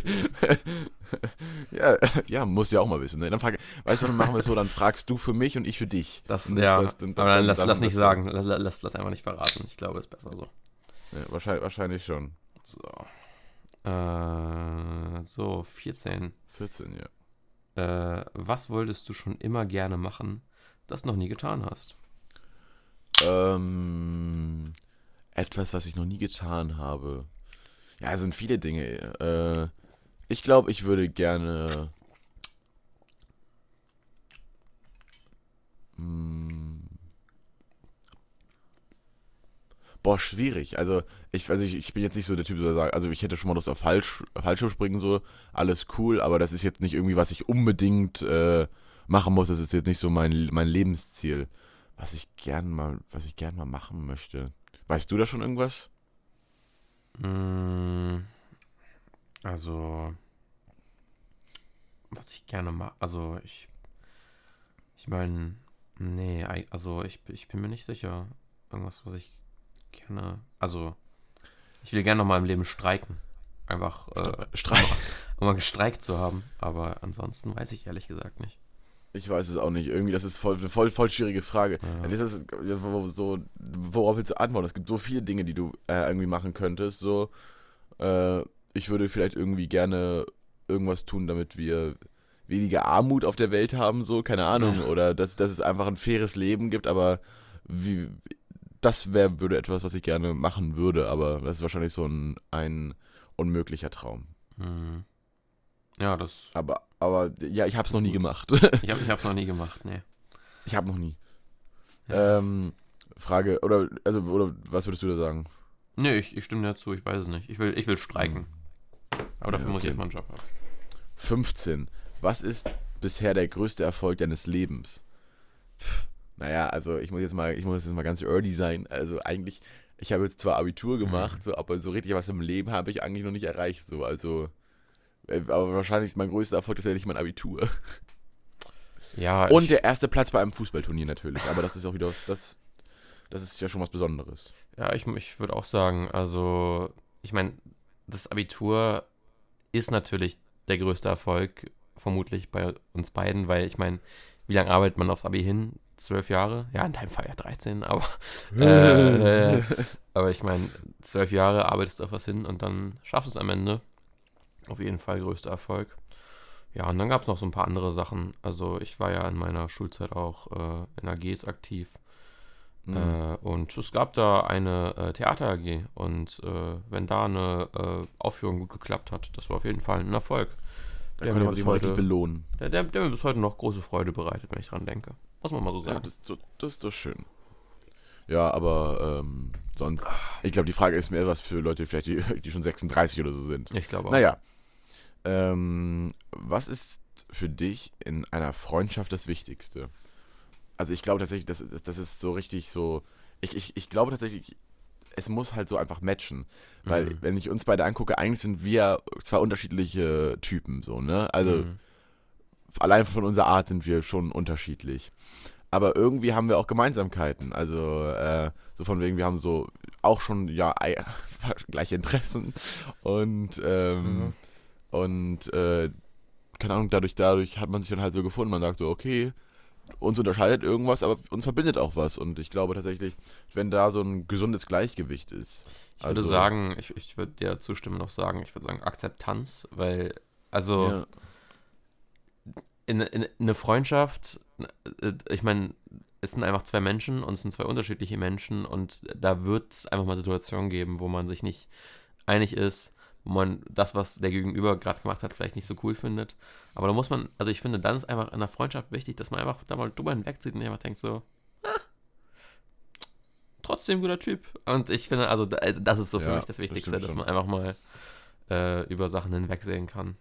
Speaker 1: ja, ja, muss ja auch mal wissen. Ne? Dann frage, weißt du, dann machen wir es so, dann fragst du für mich und ich für dich.
Speaker 2: Das, ja,
Speaker 1: heißt, dann-
Speaker 2: aber dann, lass,
Speaker 1: dann-
Speaker 2: lass nicht
Speaker 1: dann-
Speaker 2: sagen. Lass, lass, lass einfach nicht verraten. Ich glaube, es ist besser so.
Speaker 1: Ja, wahrscheinlich, wahrscheinlich schon.
Speaker 2: So. Äh, so, 14.
Speaker 1: 14, ja.
Speaker 2: Äh, was wolltest du schon immer gerne machen, das noch nie getan hast?
Speaker 1: Ähm, etwas, was ich noch nie getan habe. Ja, es sind viele Dinge. Äh, ich glaube, ich würde gerne. Hm, boah, schwierig. Also, ich, also ich, ich bin jetzt nicht so der Typ, der sagt, also ich hätte schon mal Lust auf Falsch, Fallschirmspringen, so, alles cool, aber das ist jetzt nicht irgendwie, was ich unbedingt äh, machen muss. Das ist jetzt nicht so mein, mein Lebensziel was ich gern mal, was ich gern mal machen möchte. Weißt du da schon irgendwas?
Speaker 2: Mm, Also, was ich gerne mache, also ich, ich meine, nee, also ich, ich bin mir nicht sicher. Irgendwas, was ich gerne, also, ich will gerne noch mal im Leben streiken. Einfach, äh,
Speaker 1: Streik.
Speaker 2: um mal gestreikt zu haben. Aber ansonsten weiß ich ehrlich gesagt nicht.
Speaker 1: Ich weiß es auch nicht. Irgendwie, das ist voll, eine voll, voll schwierige Frage.
Speaker 2: Ja.
Speaker 1: Das ist so, worauf willst du antworten? Es gibt so viele Dinge, die du äh, irgendwie machen könntest. So, äh, ich würde vielleicht irgendwie gerne irgendwas tun, damit wir weniger Armut auf der Welt haben, so, keine Ahnung. Oder dass, dass es einfach ein faires Leben gibt, aber wie, das wäre, würde etwas, was ich gerne machen würde, aber das ist wahrscheinlich so ein, ein unmöglicher Traum.
Speaker 2: Hm. Ja, das,
Speaker 1: Aber, aber ja, ich habe es noch nie gemacht.
Speaker 2: ich habe hab's noch nie gemacht, nee.
Speaker 1: ich habe noch nie.
Speaker 2: Ja.
Speaker 1: Ähm, Frage, oder, also, oder was würdest du da sagen?
Speaker 2: Nee, ich, ich stimme dir zu, ich weiß es nicht. Ich will, ich will streiken. Aber dafür
Speaker 1: Ja,
Speaker 2: muss ich
Speaker 1: okay.
Speaker 2: erstmal einen Job haben.
Speaker 1: 15. Was ist bisher der größte Erfolg deines Lebens? Pff, Naja, also ich muss jetzt mal, ich muss jetzt mal ganz early sein. Also eigentlich, ich habe jetzt zwar Abitur gemacht, so, aber so richtig was im Leben habe ich eigentlich noch nicht erreicht. So, also, äh, aber wahrscheinlich ist mein größter Erfolg tatsächlich mein Abitur.
Speaker 2: Ja,
Speaker 1: Und der erste Platz bei einem Fußballturnier natürlich. Aber das ist auch wieder was, das, das ist ja schon was Besonderes.
Speaker 2: ja, ich, ich würde auch sagen, also, ich meine, das Abitur ist natürlich der größte Erfolg, vermutlich bei uns beiden, weil ich meine, wie lange arbeitet man aufs Abi hin? Zwölf Jahre? Ja, in deinem Fall ja 13, aber, äh, aber ich meine, zwölf Jahre arbeitest du auf was hin und dann schaffst du es am Ende. Auf jeden Fall größter Erfolg. Ja, und dann gab es noch so ein paar andere Sachen. Also ich war ja in meiner Schulzeit auch äh, in AGs aktiv.
Speaker 1: Mhm.
Speaker 2: Äh, und es gab da eine äh, Theater-AG. Und äh, wenn da eine äh, Aufführung gut geklappt hat, das war auf jeden Fall ein Erfolg.
Speaker 1: Da
Speaker 2: der
Speaker 1: könnte man sich
Speaker 2: heute-
Speaker 1: belohnen.
Speaker 2: Der, der, der mir bis heute noch große Freude bereitet, wenn ich dran denke. Muss man mal so
Speaker 1: Ja,
Speaker 2: sagen.
Speaker 1: das, ist so- das ist doch schön. Ja, aber ähm, sonst, ich glaube, die Frage ist mehr was für Leute, vielleicht die, die schon 36 oder so sind.
Speaker 2: ich glaube auch.
Speaker 1: Naja, ähm, was ist für dich in einer Freundschaft das Wichtigste? Also ich glaube tatsächlich, das, das ist so richtig so, ich, ich, ich glaube tatsächlich, es muss halt so einfach matchen. Weil,
Speaker 2: Mhm.
Speaker 1: wenn ich uns beide angucke, eigentlich sind wir zwei unterschiedliche Typen, so, ne? Also,
Speaker 2: Mhm.
Speaker 1: allein von unserer Art sind wir schon unterschiedlich. Aber irgendwie haben wir auch Gemeinsamkeiten. Also, äh, so von wegen, wir haben so auch schon, ja, ei- gleiche Interessen. Und, ähm,
Speaker 2: Mhm.
Speaker 1: und, äh, keine Ahnung, dadurch, dadurch hat man sich dann halt so gefunden. Man sagt so, okay, uns unterscheidet irgendwas, aber uns verbindet auch was. Und ich glaube tatsächlich, wenn da so ein gesundes Gleichgewicht ist.
Speaker 2: Ich würde
Speaker 1: also-
Speaker 2: sagen, ich, ich würde dir zustimmen noch sagen, ich würde sagen Akzeptanz, weil, also
Speaker 1: Ja,
Speaker 2: in, in, in eine Freundschaft, äh, ich meine, es sind einfach zwei Menschen und es sind zwei unterschiedliche Menschen und da wird es einfach mal Situationen geben, wo man sich nicht einig ist, wo man das, was der Gegenüber gerade gemacht hat, vielleicht nicht so cool findet. Aber da muss man, also ich finde, dann ist einfach in einer Freundschaft wichtig, dass man einfach da mal drüber hinwegzieht und einfach denkt so, ah, trotzdem guter Typ. Und ich finde, also da- das ist so für
Speaker 1: Ja,
Speaker 2: mich das
Speaker 1: das
Speaker 2: Wichtigste,
Speaker 1: stimmt
Speaker 2: dass man einfach mal äh, über Sachen hinwegsehen kann.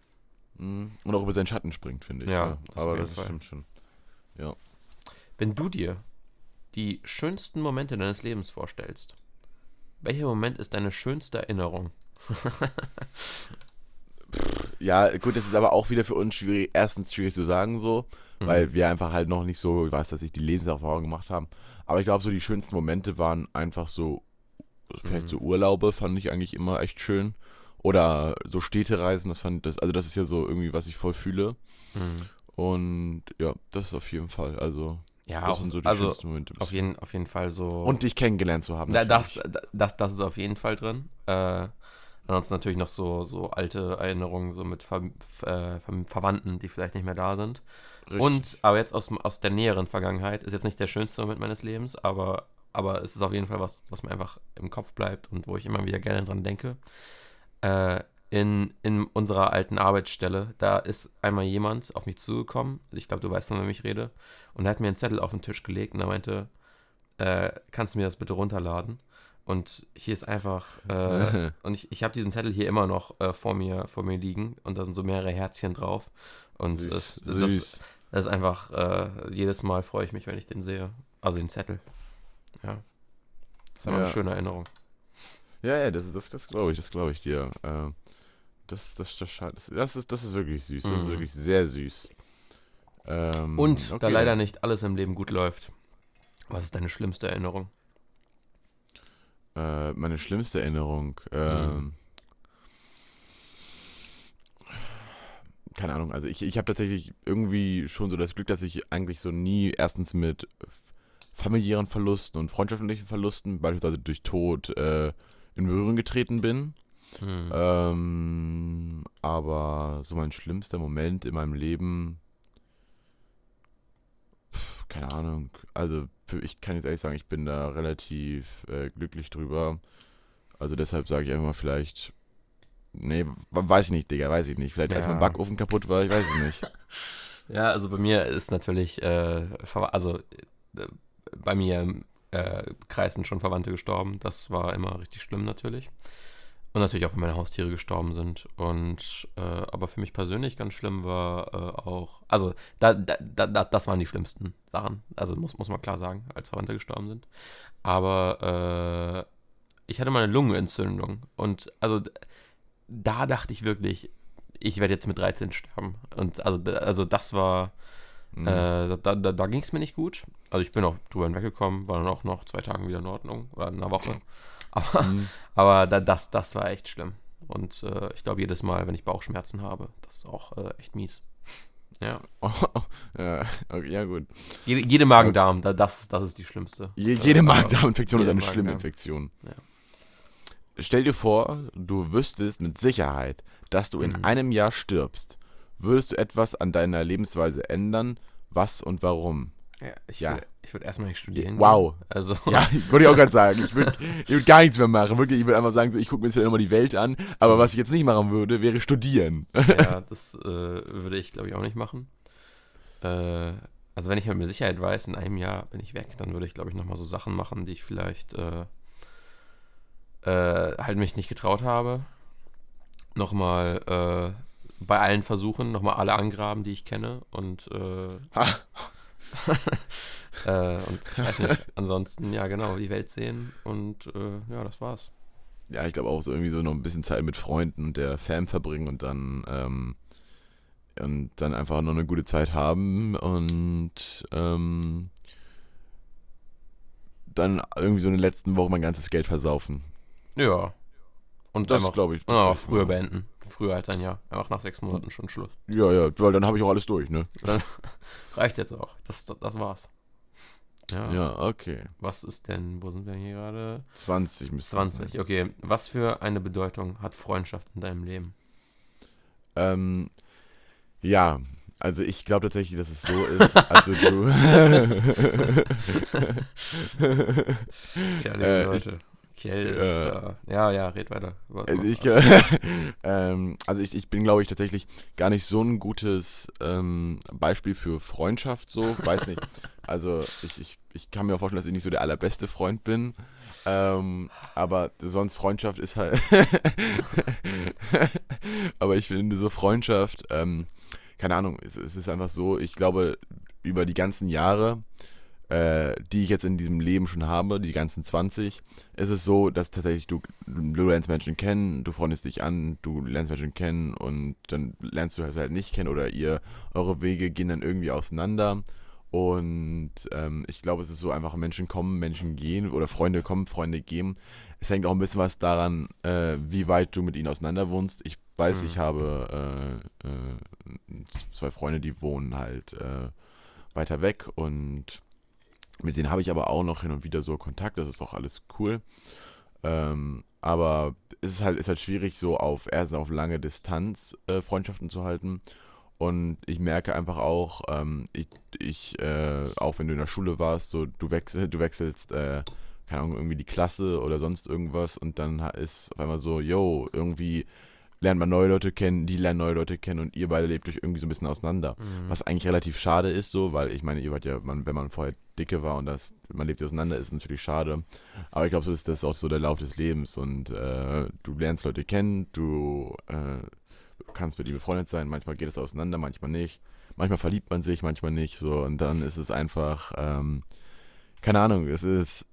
Speaker 1: Mhm. Und auch über seinen Schatten springt, finde ich.
Speaker 2: Ja, das auf
Speaker 1: aber
Speaker 2: jeden
Speaker 1: das
Speaker 2: Fall.
Speaker 1: stimmt schon.
Speaker 2: Wenn du dir die schönsten Momente deines Lebens vorstellst, welcher Moment ist deine schönste Erinnerung?
Speaker 1: Ja, gut, das ist aber auch wieder für uns schwierig, erstens schwierig zu sagen so,
Speaker 2: Mhm.
Speaker 1: weil wir einfach halt noch nicht so, ich weiß, dass ich die Lebenserfahrung gemacht haben. Aber ich glaube, so die schönsten Momente waren einfach so, vielleicht
Speaker 2: Mhm.
Speaker 1: so Urlaube fand ich eigentlich immer echt schön. Oder so Städtereisen, das fand das, also das ist ja so irgendwie, was ich voll fühle.
Speaker 2: Mhm.
Speaker 1: Und ja, das ist auf jeden Fall, also
Speaker 2: Ja,
Speaker 1: das
Speaker 2: auch,
Speaker 1: sind so die
Speaker 2: also
Speaker 1: schönsten Momente.
Speaker 2: auf jeden, auf jeden Fall so.
Speaker 1: Und dich kennengelernt zu haben.
Speaker 2: da, das, das, das ist auf jeden Fall drin. Äh, ansonsten natürlich noch so, so alte Erinnerungen so mit Ver, äh, Ver Verwandten, die vielleicht nicht mehr da sind.
Speaker 1: Richtig.
Speaker 2: Und, aber jetzt aus, aus der näheren Vergangenheit, ist jetzt nicht der schönste Moment meines Lebens, aber, aber es ist auf jeden Fall was, was mir einfach im Kopf bleibt und wo ich immer wieder gerne dran denke. Äh, in, in unserer alten Arbeitsstelle, da ist einmal jemand auf mich zugekommen, ich glaube, du weißt, von wem ich rede, und er hat mir einen Zettel auf den Tisch gelegt und er meinte, äh, kannst du mir das bitte runterladen? Und hier ist einfach, äh, und ich, ich habe diesen Zettel hier immer noch äh, vor, mir, vor mir liegen und da sind so mehrere Herzchen drauf. Und
Speaker 1: süß,
Speaker 2: es, das,
Speaker 1: süß.
Speaker 2: das ist einfach, äh, jedes Mal freue ich mich, wenn ich den sehe. Also den Zettel. Ja. Das ist einfach
Speaker 1: Ja.
Speaker 2: eine schöne Erinnerung.
Speaker 1: Ja, ja, das, das, das glaube ich, das glaube ich dir. Ähm, das, das, das, das, das, ist, das ist wirklich süß. Das ist
Speaker 2: Mhm.
Speaker 1: wirklich sehr süß. Ähm,
Speaker 2: Und da
Speaker 1: okay.
Speaker 2: leider nicht alles im Leben gut läuft. Was ist deine schlimmste Erinnerung?
Speaker 1: Äh, meine schlimmste Erinnerung. Ähm,
Speaker 2: Mhm.
Speaker 1: Keine Ahnung, also ich, ich habe tatsächlich irgendwie schon so das Glück, dass ich eigentlich so nie erstens mit familiären Verlusten und freundschaftlichen Verlusten, beispielsweise durch Tod, äh, in Berührung getreten bin.
Speaker 2: Hm.
Speaker 1: Ähm, aber so mein schlimmster Moment in meinem Leben, keine Ahnung. Also für, ich kann jetzt ehrlich sagen, ich bin da relativ äh, glücklich drüber. Also deshalb sage ich einfach mal vielleicht, nee, weiß ich nicht, Digga, weiß ich nicht. Vielleicht als
Speaker 2: Ja.
Speaker 1: mein Backofen kaputt war, ich weiß es nicht.
Speaker 2: Ja, also bei mir ist natürlich, äh, also äh, bei mir äh, Kreis sind schon Verwandte gestorben. Das war immer richtig schlimm natürlich. Und natürlich auch, wenn meine Haustiere gestorben sind. Und äh, aber für mich persönlich ganz schlimm war äh, auch, also da, da, da, das waren die schlimmsten Sachen. Also muss, muss man klar sagen, als Verwandte gestorben sind. Aber äh, ich hatte mal eine Lungenentzündung. Und also da dachte ich wirklich, ich werde jetzt mit 13 sterben. Und also, also das war, mhm. äh, da, da, da ging es mir nicht gut. Also ich bin auch drüber hinweggekommen, war dann auch noch zwei Tage wieder in Ordnung oder in einer Woche. Aber, mhm. aber da, das, das war echt schlimm. Und äh, ich glaube, jedes Mal, wenn ich Bauchschmerzen habe, das ist auch äh, echt mies. Ja.
Speaker 1: Oh, ja, okay, ja, gut.
Speaker 2: Jede, jede Magen-Darm, das, das ist die schlimmste.
Speaker 1: Je, jede Magen-Darm-Infektion ist eine schlimme Infektion. Ja. Stell dir vor, du wüsstest mit Sicherheit, dass du in mhm. einem Jahr stirbst. Würdest du etwas an deiner Lebensweise ändern? Was und warum?
Speaker 2: Ja, ich ja. würde würd erstmal nicht studieren.
Speaker 1: Wow. Also. Ja, würde ich auch gerade sagen. Ich würde würd gar nichts mehr machen. Wirklich, ich würde einfach sagen, so, ich gucke mir jetzt wieder nochmal die Welt an. Aber was ich jetzt nicht machen würde, wäre studieren.
Speaker 2: Ja, das äh, würde ich, glaube ich, auch nicht machen. Äh, also, wenn ich mit Sicherheit weiß, in einem Jahr bin ich weg, dann würde ich, glaube ich, nochmal so Sachen machen, die ich vielleicht äh, äh, halt mich nicht getraut habe. Nochmal äh, bei allen Versuchen, nochmal alle angraben, die ich kenne. Und äh, äh, und ich weiß nicht, ansonsten, ja genau, die Welt sehen und äh, ja, das war's.
Speaker 1: Ja, ich glaube auch so irgendwie so noch ein bisschen Zeit mit Freunden und der Fam verbringen und dann ähm, und dann einfach noch eine gute Zeit haben und ähm, dann irgendwie so in den letzten Wochen mein ganzes Geld versaufen.
Speaker 2: Ja.
Speaker 1: Und das glaube ich. Das
Speaker 2: ja, früher beenden. Früher als ein Jahr. Einfach nach sechs Monaten schon Schluss.
Speaker 1: Ja, ja, weil dann habe ich auch alles durch, ne?
Speaker 2: Dann reicht jetzt auch. Das, das war's.
Speaker 1: Ja. ja, okay.
Speaker 2: Was ist denn, wo sind wir hier gerade?
Speaker 1: 20
Speaker 2: müsste 20, sein. okay. Was für eine Bedeutung hat Freundschaft in deinem Leben?
Speaker 1: Ähm, ja, also ich glaube tatsächlich, dass es so ist. Also du.
Speaker 2: Tja, liebe äh, Leute. Ist äh. Ja, ja, red weiter.
Speaker 1: Also ich, ähm, also ich, ich bin, glaube ich, tatsächlich gar nicht so ein gutes ähm, Beispiel für Freundschaft, so, weiß nicht. Also ich, ich, ich kann mir auch vorstellen, dass ich nicht so der allerbeste Freund bin. Ähm, aber sonst Freundschaft ist halt. aber ich finde so Freundschaft, ähm, keine Ahnung, es, es ist einfach so, ich glaube, über die ganzen Jahre äh, die ich jetzt in diesem Leben schon habe, die ganzen 20, ist es so, dass tatsächlich du, du lernst Menschen kennen, du freundest dich an, du lernst Menschen kennen und dann lernst du halt nicht kennen oder ihr, eure Wege gehen dann irgendwie auseinander. Und ähm, ich glaube, es ist so einfach, Menschen kommen, Menschen gehen oder Freunde kommen, Freunde gehen. Es hängt auch ein bisschen was daran, äh, wie weit du mit ihnen auseinander wohnst. Ich weiß, mhm. ich habe äh, äh, zwei Freunde, die wohnen halt äh, weiter weg und mit denen habe ich aber auch noch hin und wieder so Kontakt, das ist auch alles cool. Ähm, aber es ist halt, ist halt schwierig, so auf erst auf lange Distanz äh, Freundschaften zu halten. Und ich merke einfach auch, ähm, ich, ich äh, auch wenn du in der Schule warst, so du, wechsel, du wechselst, äh, keine Ahnung, irgendwie die Klasse oder sonst irgendwas und dann ist auf einmal so, yo, irgendwie lernt man neue Leute kennen, die lernen neue Leute kennen und ihr beide lebt euch irgendwie so ein bisschen auseinander. Mhm. Was eigentlich relativ schade ist, so, weil ich meine, ihr wart ja, man, wenn man vorher dicke war und das, man lebt sich auseinander, ist natürlich schade. Aber ich glaube, so ist das auch so der Lauf des Lebens und äh, du lernst Leute kennen, du äh, kannst mit ihnen befreundet sein, manchmal geht es auseinander, manchmal nicht. Manchmal verliebt man sich, manchmal nicht, so und dann ist es einfach, ähm, keine Ahnung, es ist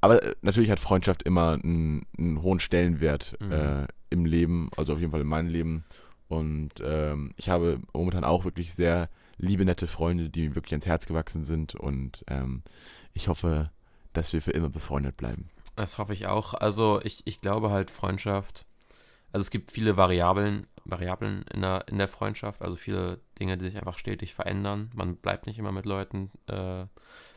Speaker 1: aber äh, natürlich hat Freundschaft immer einen, einen hohen Stellenwert mhm. äh, im Leben, also auf jeden Fall in meinem Leben. Und ähm, ich habe momentan auch wirklich sehr liebe, nette Freunde, die mir wirklich ans Herz gewachsen sind. Und ähm, ich hoffe, dass wir für immer befreundet bleiben.
Speaker 2: Das hoffe ich auch. Also ich, ich glaube halt Freundschaft. Also es gibt viele Variablen, Variablen in der, in der Freundschaft, also viele Dinge, die sich einfach stetig verändern. Man bleibt nicht immer mit Leuten äh,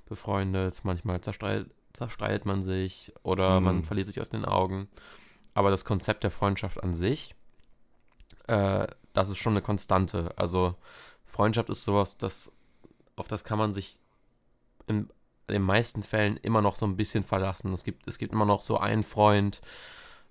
Speaker 2: befreundet. Manchmal zerstreitet, zerstreitet man sich oder mhm. man verliert sich aus den Augen. Aber das Konzept der Freundschaft an sich, äh, das ist schon eine Konstante. Also Freundschaft ist sowas, das, auf das kann man sich in den meisten Fällen immer noch so ein bisschen verlassen. Es gibt, es gibt immer noch so einen Freund,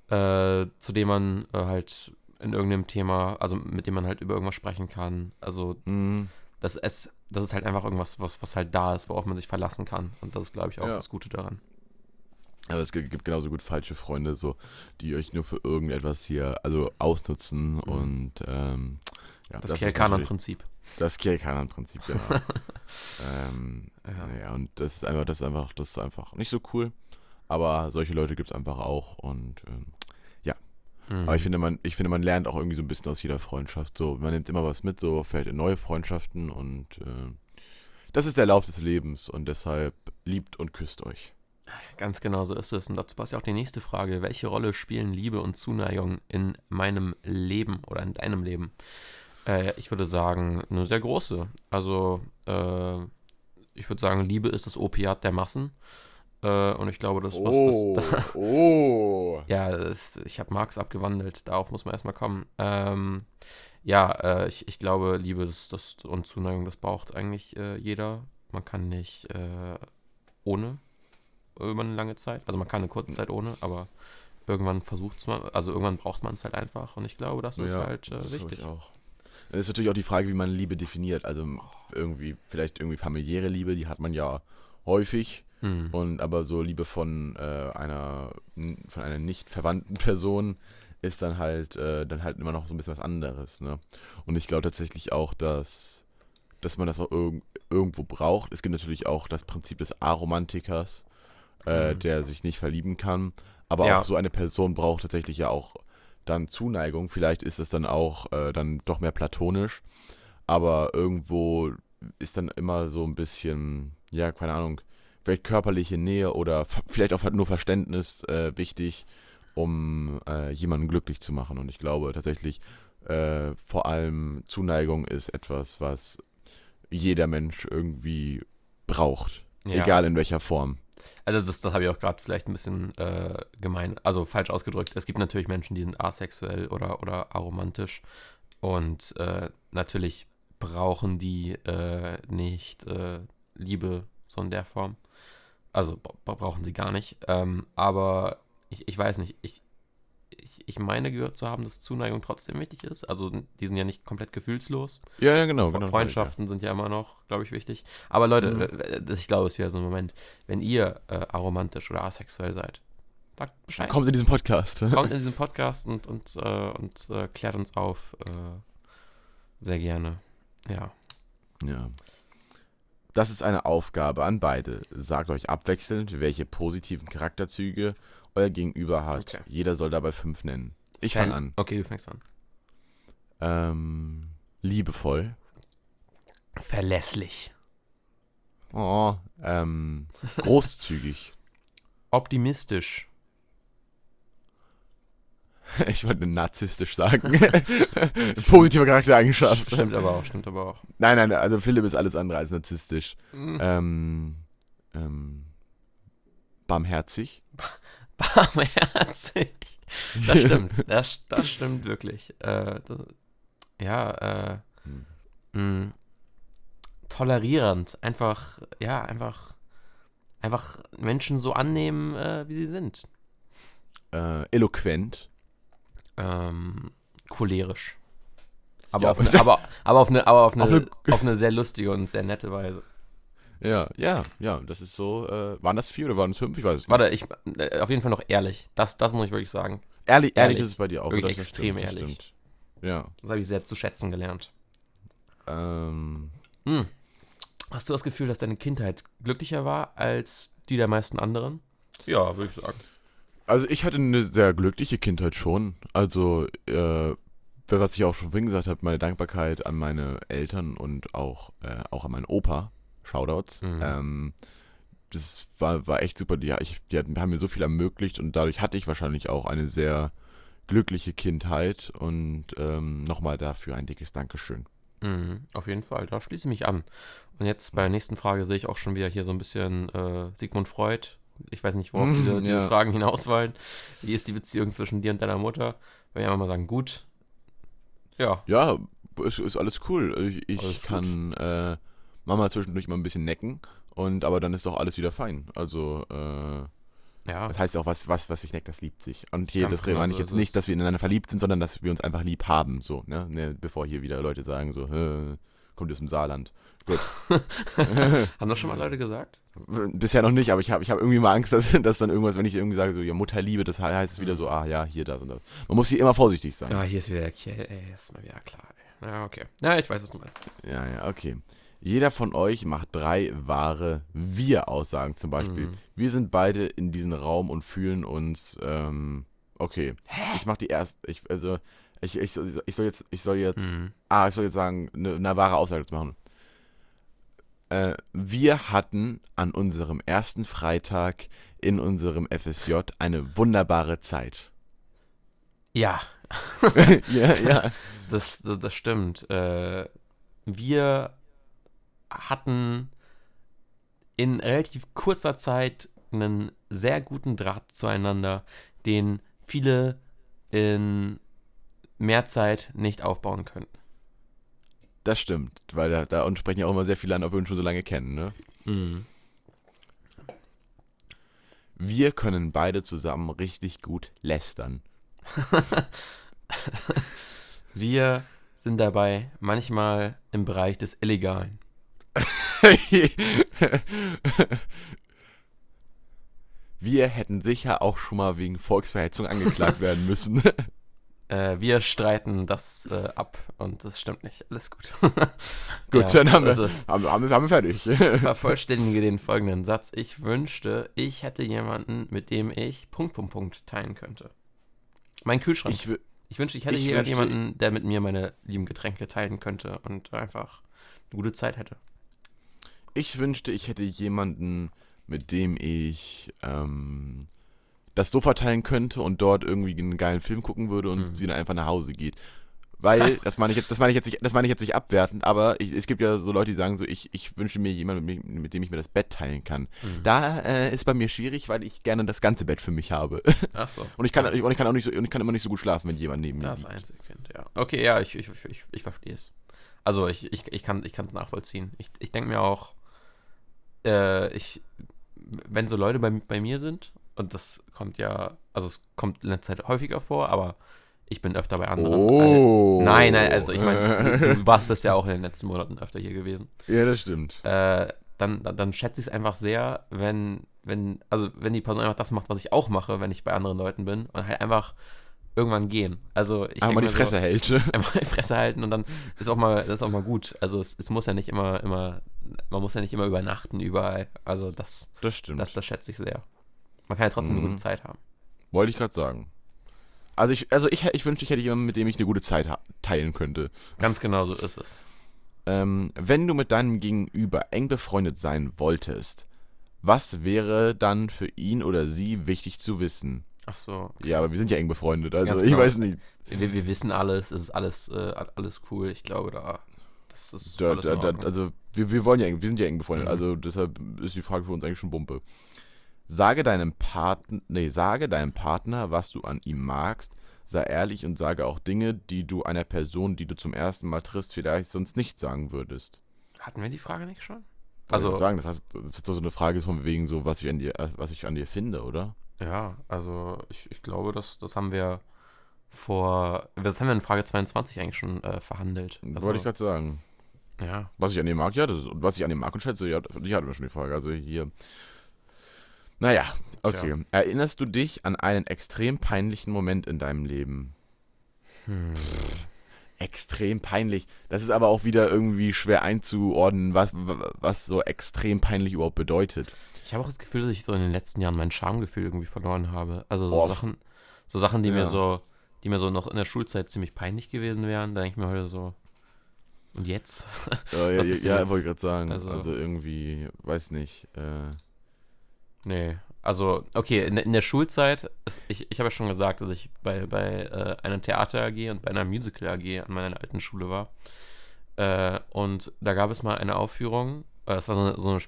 Speaker 2: äh, zu dem man äh, halt in irgendeinem Thema, also mit dem man halt über irgendwas sprechen kann. Also mhm. das, ist, das ist halt einfach irgendwas, was, was halt da ist, worauf man sich verlassen kann. Und das ist, glaube ich, auch ja. das Gute daran.
Speaker 1: Aber es gibt genauso gut falsche Freunde, so, die euch nur für irgendetwas hier, also ausnutzen
Speaker 2: Mhm.
Speaker 1: und ähm, ja,
Speaker 2: Das,
Speaker 1: ist
Speaker 2: Kerkanan-Prinzip.
Speaker 1: Das Kirkanan-Prinzip, genau. ähm,
Speaker 2: Ja.
Speaker 1: ja. und das ist einfach, das ist einfach, das ist einfach nicht so cool. Aber solche Leute gibt es einfach auch und ähm,
Speaker 2: Mhm.
Speaker 1: aber ich finde, man, ich finde, man lernt auch irgendwie so ein bisschen aus jeder Freundschaft. So, man nimmt immer was mit, so vielleicht in neue Freundschaften und äh, das ist der Lauf des Lebens und deshalb liebt und küsst euch.
Speaker 2: Ganz genau so ist es. Und dazu passt ja auch die nächste Frage. Welche Rolle spielen Liebe und Zuneigung in meinem Leben oder in deinem Leben? Äh, ich würde sagen, eine sehr große. Also, äh, ich würde sagen, Liebe ist das Opiat der Massen. Äh, und ich glaube, das, was das.
Speaker 1: oh.
Speaker 2: ja, das, ich habe Marx abgewandelt. Darauf muss man erstmal kommen. Ähm, ja, äh, ich, ich glaube, Liebe das, das, und Zuneigung, das braucht eigentlich äh, jeder. Man kann nicht äh, ohne über eine lange Zeit. Also man kann eine kurze Zeit ohne, aber irgendwann versucht es man, also irgendwann braucht man es halt einfach. Und ich glaube, das ist halt äh,
Speaker 1: das
Speaker 2: wichtig.
Speaker 1: Ich auch. Es ist natürlich auch die Frage, wie man Liebe definiert. Also irgendwie, vielleicht irgendwie familiäre Liebe, die hat man ja häufig.
Speaker 2: Hm.
Speaker 1: Und aber so Liebe von äh, einer von einer nicht verwandten Person ist dann halt äh, dann halt immer noch so ein bisschen was anderes, ne? Und ich glaube tatsächlich auch, dass dass man das auch irg irgendwo braucht. Es gibt natürlich auch das Prinzip des Aromantikers, äh,
Speaker 2: Mhm.
Speaker 1: der sich nicht verlieben kann. Aber
Speaker 2: Ja.
Speaker 1: auch so eine Person braucht tatsächlich ja auch dann Zuneigung. Vielleicht ist es dann auch äh, dann doch mehr platonisch. Aber irgendwo ist dann immer so ein bisschen, ja, keine Ahnung, vielleicht körperliche Nähe oder vielleicht auch nur Verständnis äh, wichtig, um äh, jemanden glücklich zu machen. Und ich glaube tatsächlich, äh, vor allem Zuneigung ist etwas, was jeder Mensch irgendwie braucht.
Speaker 2: Ja.
Speaker 1: Egal in welcher Form.
Speaker 2: Also das, das habe ich auch gerade vielleicht ein bisschen äh, gemein, also falsch ausgedrückt. Es gibt natürlich Menschen, die sind asexuell oder, oder aromantisch und äh, natürlich brauchen die äh, nicht äh, Liebe so in der Form. Also bra- brauchen sie gar nicht. Ähm, aber ich, ich weiß nicht, ich, ich, ich meine gehört zu haben, dass Zuneigung trotzdem wichtig ist. Also die sind ja nicht komplett gefühlslos.
Speaker 1: Ja, ja, genau. genau
Speaker 2: Freundschaften sind ja immer noch, glaube ich, wichtig. Aber Leute,
Speaker 1: Mhm.
Speaker 2: das, ich glaube, es ist wieder so ein Moment, wenn ihr äh, aromantisch oder asexuell seid, sagt Bescheid.
Speaker 1: Kommt in diesen Podcast.
Speaker 2: Kommt in diesen Podcast und, und, äh, und äh, klärt uns auf. Äh, sehr gerne. Ja.
Speaker 1: Ja. Das ist eine Aufgabe an beide. Sagt euch abwechselnd, welche positiven Charakterzüge euer Gegenüber hat.
Speaker 2: Okay.
Speaker 1: Jeder soll dabei fünf nennen. Ich
Speaker 2: Fan-
Speaker 1: fange an.
Speaker 2: Okay, du fängst an.
Speaker 1: Ähm, liebevoll.
Speaker 2: Verlässlich.
Speaker 1: Oh, ähm, großzügig.
Speaker 2: Optimistisch.
Speaker 1: Ich wollte narzisstisch sagen. Positive Charaktereigenschaft.
Speaker 2: Stimmt aber auch, stimmt aber auch.
Speaker 1: Nein, nein, also Philipp ist alles andere als narzisstisch.
Speaker 2: Mhm.
Speaker 1: Ähm, ähm, barmherzig.
Speaker 2: Barmherzig. Das stimmt. Das, das stimmt wirklich. Äh, das, ja, äh,
Speaker 1: Hm.
Speaker 2: mh, tolerierend. Einfach, ja, einfach, einfach Menschen so annehmen, äh, wie sie sind.
Speaker 1: Äh, eloquent.
Speaker 2: Ähm, cholerisch. Aber,
Speaker 1: Ja,
Speaker 2: auf eine, aber, aber, auf eine, aber auf, eine,
Speaker 1: Auf eine-
Speaker 2: auf eine sehr lustige und sehr nette Weise.
Speaker 1: Ja, ja, ja, das ist so. Äh, waren das vier oder waren es fünf? Ich weiß es nicht.
Speaker 2: Warte, ich, äh, auf jeden Fall noch ehrlich. Das, das muss ich wirklich sagen.
Speaker 1: Ehrlich, ehrlich,
Speaker 2: Ehrlich.
Speaker 1: ist es bei dir auch.
Speaker 2: Wirklich
Speaker 1: das
Speaker 2: extrem
Speaker 1: stimmt,
Speaker 2: ehrlich.
Speaker 1: stimmt. Ja.
Speaker 2: Das habe ich sehr zu schätzen gelernt.
Speaker 1: Ähm,
Speaker 2: Hm. Hast du das Gefühl, dass deine Kindheit glücklicher war als die der meisten anderen? Ja, würde ich sagen.
Speaker 1: also ich hatte eine sehr glückliche Kindheit schon. Also, äh, was ich auch schon vorhin gesagt habe, meine Dankbarkeit an meine Eltern und auch, äh, auch an meinen Opa. Shoutouts.
Speaker 2: Mhm.
Speaker 1: Ähm, das war, war echt super. Die, ich, die haben mir so viel ermöglicht und dadurch hatte ich wahrscheinlich auch eine sehr glückliche Kindheit und ähm, nochmal dafür ein dickes Dankeschön.
Speaker 2: Mhm, auf jeden Fall, da schließe ich mich an. Und jetzt bei der nächsten Frage sehe ich auch schon wieder hier so ein bisschen äh, Sigmund Freud. Ich weiß nicht, worauf
Speaker 1: Mhm,
Speaker 2: diese, diese
Speaker 1: ja.
Speaker 2: Fragen hinauswollen. Wie ist die Beziehung zwischen dir und deiner Mutter? Würde ich einfach mal sagen, gut. Ja,
Speaker 1: Ja, ist, ist alles cool. Ich, ich
Speaker 2: Alles
Speaker 1: kann äh, Mama zwischendurch mal ein bisschen necken und aber dann ist doch alles wieder fein. Also, äh,
Speaker 2: ja.
Speaker 1: das heißt ja auch, was, was, was sich neckt, das liebt sich. Und hier,
Speaker 2: Ganz
Speaker 1: das
Speaker 2: genau
Speaker 1: meine ich
Speaker 2: so
Speaker 1: jetzt nicht, dass wir ineinander verliebt sind, sondern dass wir uns einfach lieb haben, so, ne? ne bevor hier wieder Leute sagen, so, kommt aus dem Saarland. Gut.
Speaker 2: Haben das schon mal Leute gesagt?
Speaker 1: Bisher noch nicht, aber ich habe ich hab irgendwie mal Angst, dass, dass dann irgendwas, wenn ich irgendwie sage, so, ja, Mutterliebe, das heißt es wieder so, ah ja, hier, das und das. Man muss hier immer vorsichtig sein.
Speaker 2: Ah, hier ist wieder der Kiel, ey, ist mal wieder klar, ey. Ja, okay. Ja, ich weiß, was du meinst.
Speaker 1: Ja, ja, okay. Jeder von euch macht drei wahre Wir-Aussagen. Zum Beispiel,
Speaker 2: Mhm.
Speaker 1: wir sind beide in diesem Raum und fühlen uns, ähm, okay. Ich mach die erste, ich, also, ich, ich, soll- ich soll jetzt, ich soll jetzt,
Speaker 2: Mhm.
Speaker 1: ah, ich soll jetzt sagen, eine, eine wahre Aussage zu machen. Äh, wir hatten an unserem ersten Freitag in unserem FSJ eine wunderbare Zeit.
Speaker 2: Ja,
Speaker 1: ja, ja.
Speaker 2: das, das, das stimmt. Äh, wir hatten in relativ kurzer Zeit einen sehr guten Draht zueinander, den viele in mehr Zeit nicht aufbauen könnten.
Speaker 1: Das stimmt, weil da, da uns sprechen ja auch immer sehr viele an, ob wir uns schon so lange kennen, ne?
Speaker 2: Mhm.
Speaker 1: Wir können beide zusammen richtig gut lästern.
Speaker 2: Wir sind dabei manchmal im Bereich des Illegalen.
Speaker 1: Wir hätten sicher auch schon mal wegen Volksverhetzung angeklagt werden müssen.
Speaker 2: Äh, wir streiten das äh, ab und das stimmt nicht. Alles gut.
Speaker 1: Gut,
Speaker 2: Ja,
Speaker 1: dann haben wir, haben, haben, wir- haben wir fertig.
Speaker 2: Vervollständige den folgenden Satz. Ich wünschte, ich hätte jemanden, mit dem ich Punkt, Punkt, Punkt teilen könnte. Mein Kühlschrank. Ich,
Speaker 1: Ich, wü-
Speaker 2: wünschte, ich hätte
Speaker 1: ich
Speaker 2: hier jemanden, der mit mir meine lieben Getränke teilen könnte und einfach eine gute Zeit hätte.
Speaker 1: Ich wünschte, ich hätte jemanden, mit dem ich ähm, das Sofa teilen könnte und dort irgendwie einen geilen Film gucken würde und
Speaker 2: Mhm.
Speaker 1: sie dann einfach nach Hause geht. Weil, das meine ich jetzt, das meine ich jetzt nicht, das meine ich jetzt nicht abwertend, aber ich, es gibt ja so Leute, die sagen so, ich, ich wünsche mir jemanden, mit, mit dem ich mir das Bett teilen kann.
Speaker 2: Mhm.
Speaker 1: Da äh, ist bei mir schwierig, weil ich gerne das ganze Bett für mich habe.
Speaker 2: Ach so.
Speaker 1: Und ich kann, und ich kann auch nicht so, und ich kann immer nicht so gut schlafen, wenn jemand neben mir
Speaker 2: Das
Speaker 1: liegt.
Speaker 2: Einzelkind, ja. Okay, ja, ich, ich, ich, ich verstehe es. Also ich, ich, ich kann es nachvollziehen. Ich, ich denke mir auch, äh, ich, wenn so Leute bei, bei mir sind, und das kommt ja, also es kommt in letzter Zeit häufiger vor, aber ich bin öfter bei anderen.
Speaker 1: Oh.
Speaker 2: Nein, nein, also ich meine, du, du warst bist ja auch in den letzten Monaten öfter hier gewesen.
Speaker 1: ja, das stimmt.
Speaker 2: Äh, dann, dann, dann schätze ich es einfach sehr, wenn, wenn, also wenn die Person einfach das macht, was ich auch mache, wenn ich bei anderen Leuten bin und halt einfach irgendwann gehen. Also ich
Speaker 1: Einfach
Speaker 2: denk
Speaker 1: mal die
Speaker 2: mir so,
Speaker 1: Fresse hält.
Speaker 2: einfach die Fresse halten und dann ist auch mal, das ist auch mal gut. Also es, es muss ja nicht immer, immer, man muss ja nicht immer übernachten überall. Also das,
Speaker 1: Das stimmt.
Speaker 2: das, das schätze ich sehr. Man kann ja trotzdem eine
Speaker 1: Mhm.
Speaker 2: gute Zeit haben.
Speaker 1: Wollte ich gerade sagen. Also ich, also ich, ich wünschte, ich hätte jemanden, mit dem ich eine gute Zeit teilen könnte.
Speaker 2: Ganz genau so ist es.
Speaker 1: Ähm, wenn du mit deinem Gegenüber eng befreundet sein wolltest, was wäre dann für ihn oder sie wichtig zu wissen?
Speaker 2: Ach so.
Speaker 1: Ja, aber wir sind ja eng befreundet, also
Speaker 2: Ganz
Speaker 1: ich
Speaker 2: genau.
Speaker 1: weiß nicht.
Speaker 2: Wir, wir wissen alles, es ist alles, äh, alles cool. Ich glaube, da, das ist
Speaker 1: Da, da, da, also wir, wir wollen ja eng, wir sind ja eng befreundet,
Speaker 2: Mhm.
Speaker 1: also deshalb ist die Frage für uns eigentlich schon Bumpe. Sage deinem Partner, nee, sage deinem Partner, was du an ihm magst, sei ehrlich und sage auch Dinge, die du einer Person, die du zum ersten Mal triffst, vielleicht sonst nicht sagen würdest.
Speaker 2: Hatten wir die Frage nicht schon?
Speaker 1: Also
Speaker 2: Also,
Speaker 1: sagen, das, heißt, das ist doch so eine Frage von wegen so, was ich an dir, äh, was ich an dir finde, oder?
Speaker 2: Ja, also ich, ich glaube, das, das haben wir vor, das haben wir in Frage 22 eigentlich schon äh, verhandelt. Also,
Speaker 1: Wollte ich gerade sagen.
Speaker 2: ja,
Speaker 1: Was ich an dir mag, ja, das, was ich an dir mag und schätze, ja, die hatten wir schon die Frage. Also hier. Naja, okay. Erinnerst du dich an einen extrem peinlichen Moment in deinem Leben?
Speaker 2: hm.
Speaker 1: Extrem peinlich. Das ist aber auch wieder irgendwie schwer einzuordnen, was, was so extrem peinlich überhaupt bedeutet.
Speaker 2: Ich habe auch das Gefühl, dass ich so in den letzten Jahren mein Schamgefühl irgendwie verloren habe. Also so
Speaker 1: Boah.
Speaker 2: Sachen, so Sachen, die
Speaker 1: Ja.
Speaker 2: mir so, die mir so noch in der Schulzeit ziemlich peinlich gewesen wären, da denke ich mir heute so. Und jetzt?
Speaker 1: Ja, ja, ja, wollte ich gerade sagen.
Speaker 2: Also-
Speaker 1: Also, irgendwie, weiß nicht. Äh,
Speaker 2: Nee. Also, okay, in, der- in der Schulzeit, ist, ich, ich habe ja schon gesagt, dass ich bei, bei äh, einer Theater AG und bei einer Musical AG an meiner alten Schule war. Äh, und da gab es mal eine Aufführung, äh, das war so eine, so eine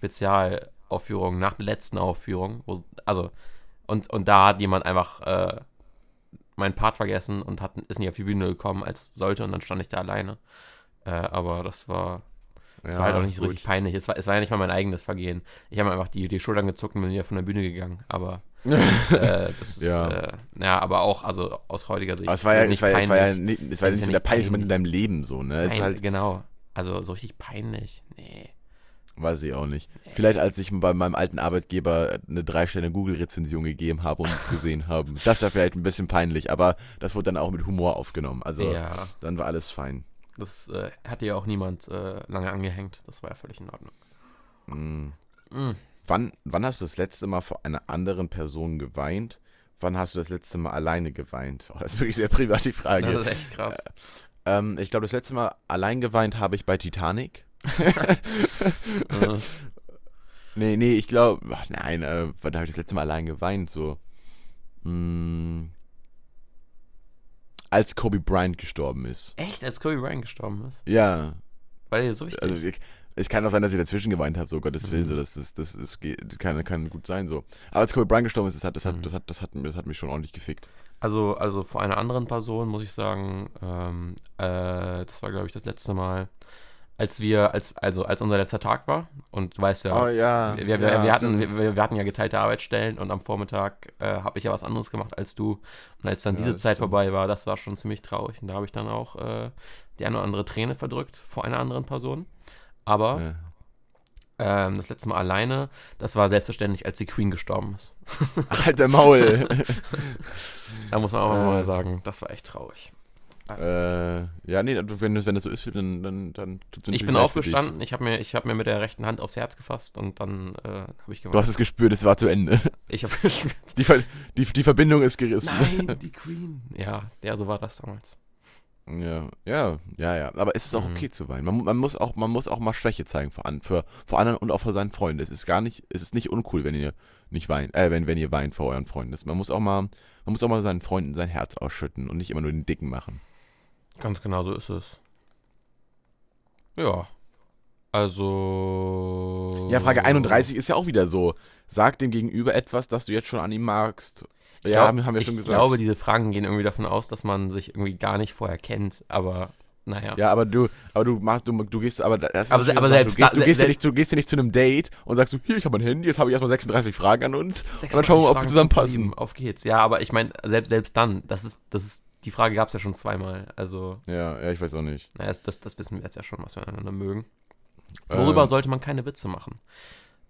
Speaker 2: Spezialaufführung nach der letzten Aufführung, wo, also, und, und da hat jemand einfach äh, meinen Part vergessen und hat, ist nicht auf die Bühne gekommen, als sollte, und dann stand ich da alleine. Äh, aber das war, das war halt auch nicht so richtig peinlich. Es war, es war ja nicht mal mein eigenes Vergehen. Ich habe einfach die, die Schultern gezuckt und bin wieder von der Bühne gegangen. Aber äh, das ist,
Speaker 1: Ja.
Speaker 2: äh, ja, aber auch, also aus heutiger Sicht.
Speaker 1: Aber es war ja,
Speaker 2: nicht
Speaker 1: war, ja- es war ja, nicht, es war nicht
Speaker 2: ja
Speaker 1: so der peinlichste Moment in deinem Leben so, ne? Es ist halt,
Speaker 2: genau. Also so richtig peinlich. Nee.
Speaker 1: Weiß ich auch nicht. Vielleicht als ich bei meinem alten Arbeitgeber eine drei Sterne Google-Rezension gegeben habe und es gesehen haben. Das wäre vielleicht ein bisschen peinlich, aber das wurde dann auch mit Humor aufgenommen. Also
Speaker 2: ja,
Speaker 1: dann war alles fein.
Speaker 2: das äh, hat dir auch niemand äh, lange angehängt. Das war ja völlig in Ordnung.
Speaker 1: Mm.
Speaker 2: Mm.
Speaker 1: Wann, wann hast du das letzte Mal vor einer anderen Person geweint? Wann hast du das letzte Mal alleine geweint? Oh, das ist wirklich sehr privat die Frage.
Speaker 2: Das ist echt krass.
Speaker 1: Ähm, ich glaube, das letzte Mal allein geweint habe ich bei Titanic.
Speaker 2: Äh,
Speaker 1: Nee, nee, ich glaube, nein, äh, wann habe ich das letzte Mal allein geweint? So, mm, als Kobe Bryant gestorben ist.
Speaker 2: echt, als Kobe Bryant gestorben ist?
Speaker 1: Ja,
Speaker 2: War dir so wichtig?
Speaker 1: also ich, es kann auch sein, dass ich dazwischen geweint habe, so Gottes Willen,
Speaker 2: Mhm.
Speaker 1: so das, das, das, das kann, kann gut sein, so. Aber als Kobe Bryant gestorben ist, das hat, das hat,
Speaker 2: Mhm.
Speaker 1: das hat, das hat, das hat mich schon ordentlich gefickt.
Speaker 2: Also, also vor einer anderen Person muss ich sagen, ähm, äh, das war, glaube ich, das letzte Mal, als wir, als, also als unser letzter Tag war. Und du weißt ja,
Speaker 1: oh ja.
Speaker 2: wir, wir,
Speaker 1: ja,
Speaker 2: wir, hatten, wir, wir hatten ja geteilte Arbeitsstellen und am Vormittag äh, habe ich ja was anderes gemacht als du. Und als dann
Speaker 1: Ja,
Speaker 2: diese Zeit
Speaker 1: stimmt.
Speaker 2: vorbei war, das war schon ziemlich traurig. Und da habe ich dann auch äh, die eine oder andere Träne verdrückt vor einer anderen Person. Aber
Speaker 1: Ja.
Speaker 2: ähm, das letzte Mal alleine, das war selbstverständlich, als die Queen gestorben ist.
Speaker 1: Alter Maul.
Speaker 2: Da muss man auch
Speaker 1: Äh.
Speaker 2: mal sagen, das war echt traurig.
Speaker 1: Äh, ja, nee, wenn das, wenn das so ist, dann, dann, dann tut's mir
Speaker 2: Ich bin aufgestanden, ich habe mir, ich hab mir mit der rechten Hand aufs Herz gefasst und dann äh, habe ich
Speaker 1: Du
Speaker 2: geweint.
Speaker 1: hast es gespürt, es war zu Ende.
Speaker 2: Ich habe geschmerzt.
Speaker 1: Die, Ver die, die Verbindung ist gerissen.
Speaker 2: Nein, die Queen. Ja, ja, so war das damals.
Speaker 1: Ja, ja, ja, ja. Aber es ist auch
Speaker 2: Mhm.
Speaker 1: okay zu weinen. Man, man, muss auch, man muss auch mal Schwäche zeigen vor, an, für, vor anderen und auch vor seinen Freunden. Es ist gar nicht, es ist nicht uncool, wenn ihr nicht weint, äh, wenn, wenn ihr weint vor euren Freunden. Man muss auch mal, man muss auch mal seinen Freunden sein Herz ausschütten und nicht immer nur den Dicken machen.
Speaker 2: Ganz genau so ist es. Ja. Also.
Speaker 1: Ja, Frage 31 ist ja auch wieder so. Sag dem Gegenüber etwas, das du jetzt schon an ihm magst.
Speaker 2: Ich
Speaker 1: ja,
Speaker 2: glaub-
Speaker 1: haben, wir
Speaker 2: ich
Speaker 1: schon gesagt.
Speaker 2: glaube, diese Fragen gehen irgendwie davon aus, dass man sich irgendwie gar nicht vorher kennt, aber naja.
Speaker 1: Ja, aber du, aber du machst, du, du gehst, aber das ist
Speaker 2: Aber aber selbst
Speaker 1: du, gehst, du, gehst ja nicht, du gehst ja nicht zu einem Date und sagst so, hier, ich habe mein Handy, jetzt habe ich erstmal 36 Fragen an uns.
Speaker 2: 36
Speaker 1: dann schauen wir mal, ob wir zusammenpassen.
Speaker 2: Auf geht's. Ja, aber ich meine, selbst, selbst dann, das ist, das ist, die Frage gab es ja schon zweimal. Also,
Speaker 1: Ja, ja, ich weiß auch nicht.
Speaker 2: naja, das, das, wissen wir jetzt ja schon, was wir einander mögen. Worüber
Speaker 1: Ähm,
Speaker 2: sollte man keine Witze machen?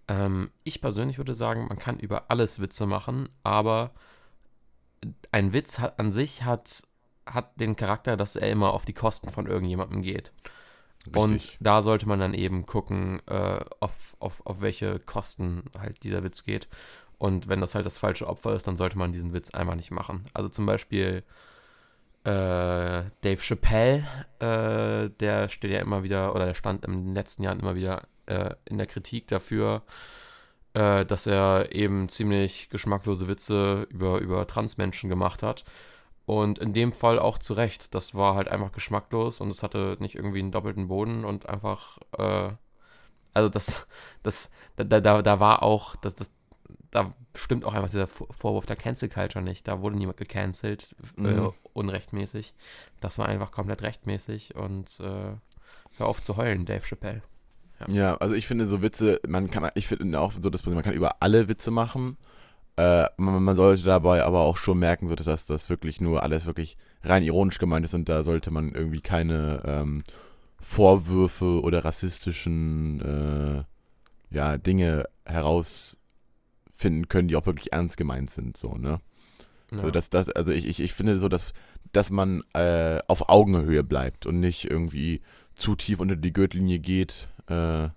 Speaker 2: Ähm, ich persönlich würde sagen, man kann über alles Witze machen, aber ein Witz hat, an sich hat, hat den Charakter, dass er immer auf die Kosten von irgendjemandem geht. Und
Speaker 1: Richtig.
Speaker 2: da sollte man dann eben gucken, äh, auf, auf, auf welche Kosten halt dieser Witz geht. Und wenn das halt das falsche Opfer ist, dann sollte man diesen Witz einfach nicht machen. Also zum Beispiel äh, Dave Chappelle, äh, der steht ja immer wieder, oder der stand in den letzten Jahren immer wieder äh, in der Kritik dafür, äh, dass er eben ziemlich geschmacklose Witze über, über Transmenschen gemacht hat. Und in dem Fall auch zu Recht. Das war halt einfach geschmacklos und es hatte nicht irgendwie einen doppelten Boden und einfach, äh, also das, das, da, da- da, war auch, das, das, da stimmt auch einfach dieser Vor- Vorwurf der Cancel Culture nicht. Da wurde niemand gecancelt, äh,
Speaker 1: Mhm.
Speaker 2: Unrechtmäßig. Das war einfach komplett rechtmäßig und äh, hör auf zu heulen, Dave Chappelle.
Speaker 1: Ja, also ich finde so Witze, man kann, ich finde auch so, dass man kann über alle Witze machen. Äh, man, man sollte dabei aber auch schon merken, so dass das, das wirklich nur alles wirklich rein ironisch gemeint ist und da sollte man irgendwie keine ähm, Vorwürfe oder rassistischen äh, ja, Dinge herausfinden können, die auch wirklich ernst gemeint sind, so, ne?
Speaker 2: Ja.
Speaker 1: Also, das, das, also ich, ich, ich finde so, dass, dass man äh, auf Augenhöhe bleibt und nicht irgendwie zu tief unter die Gürtellinie geht. Äh,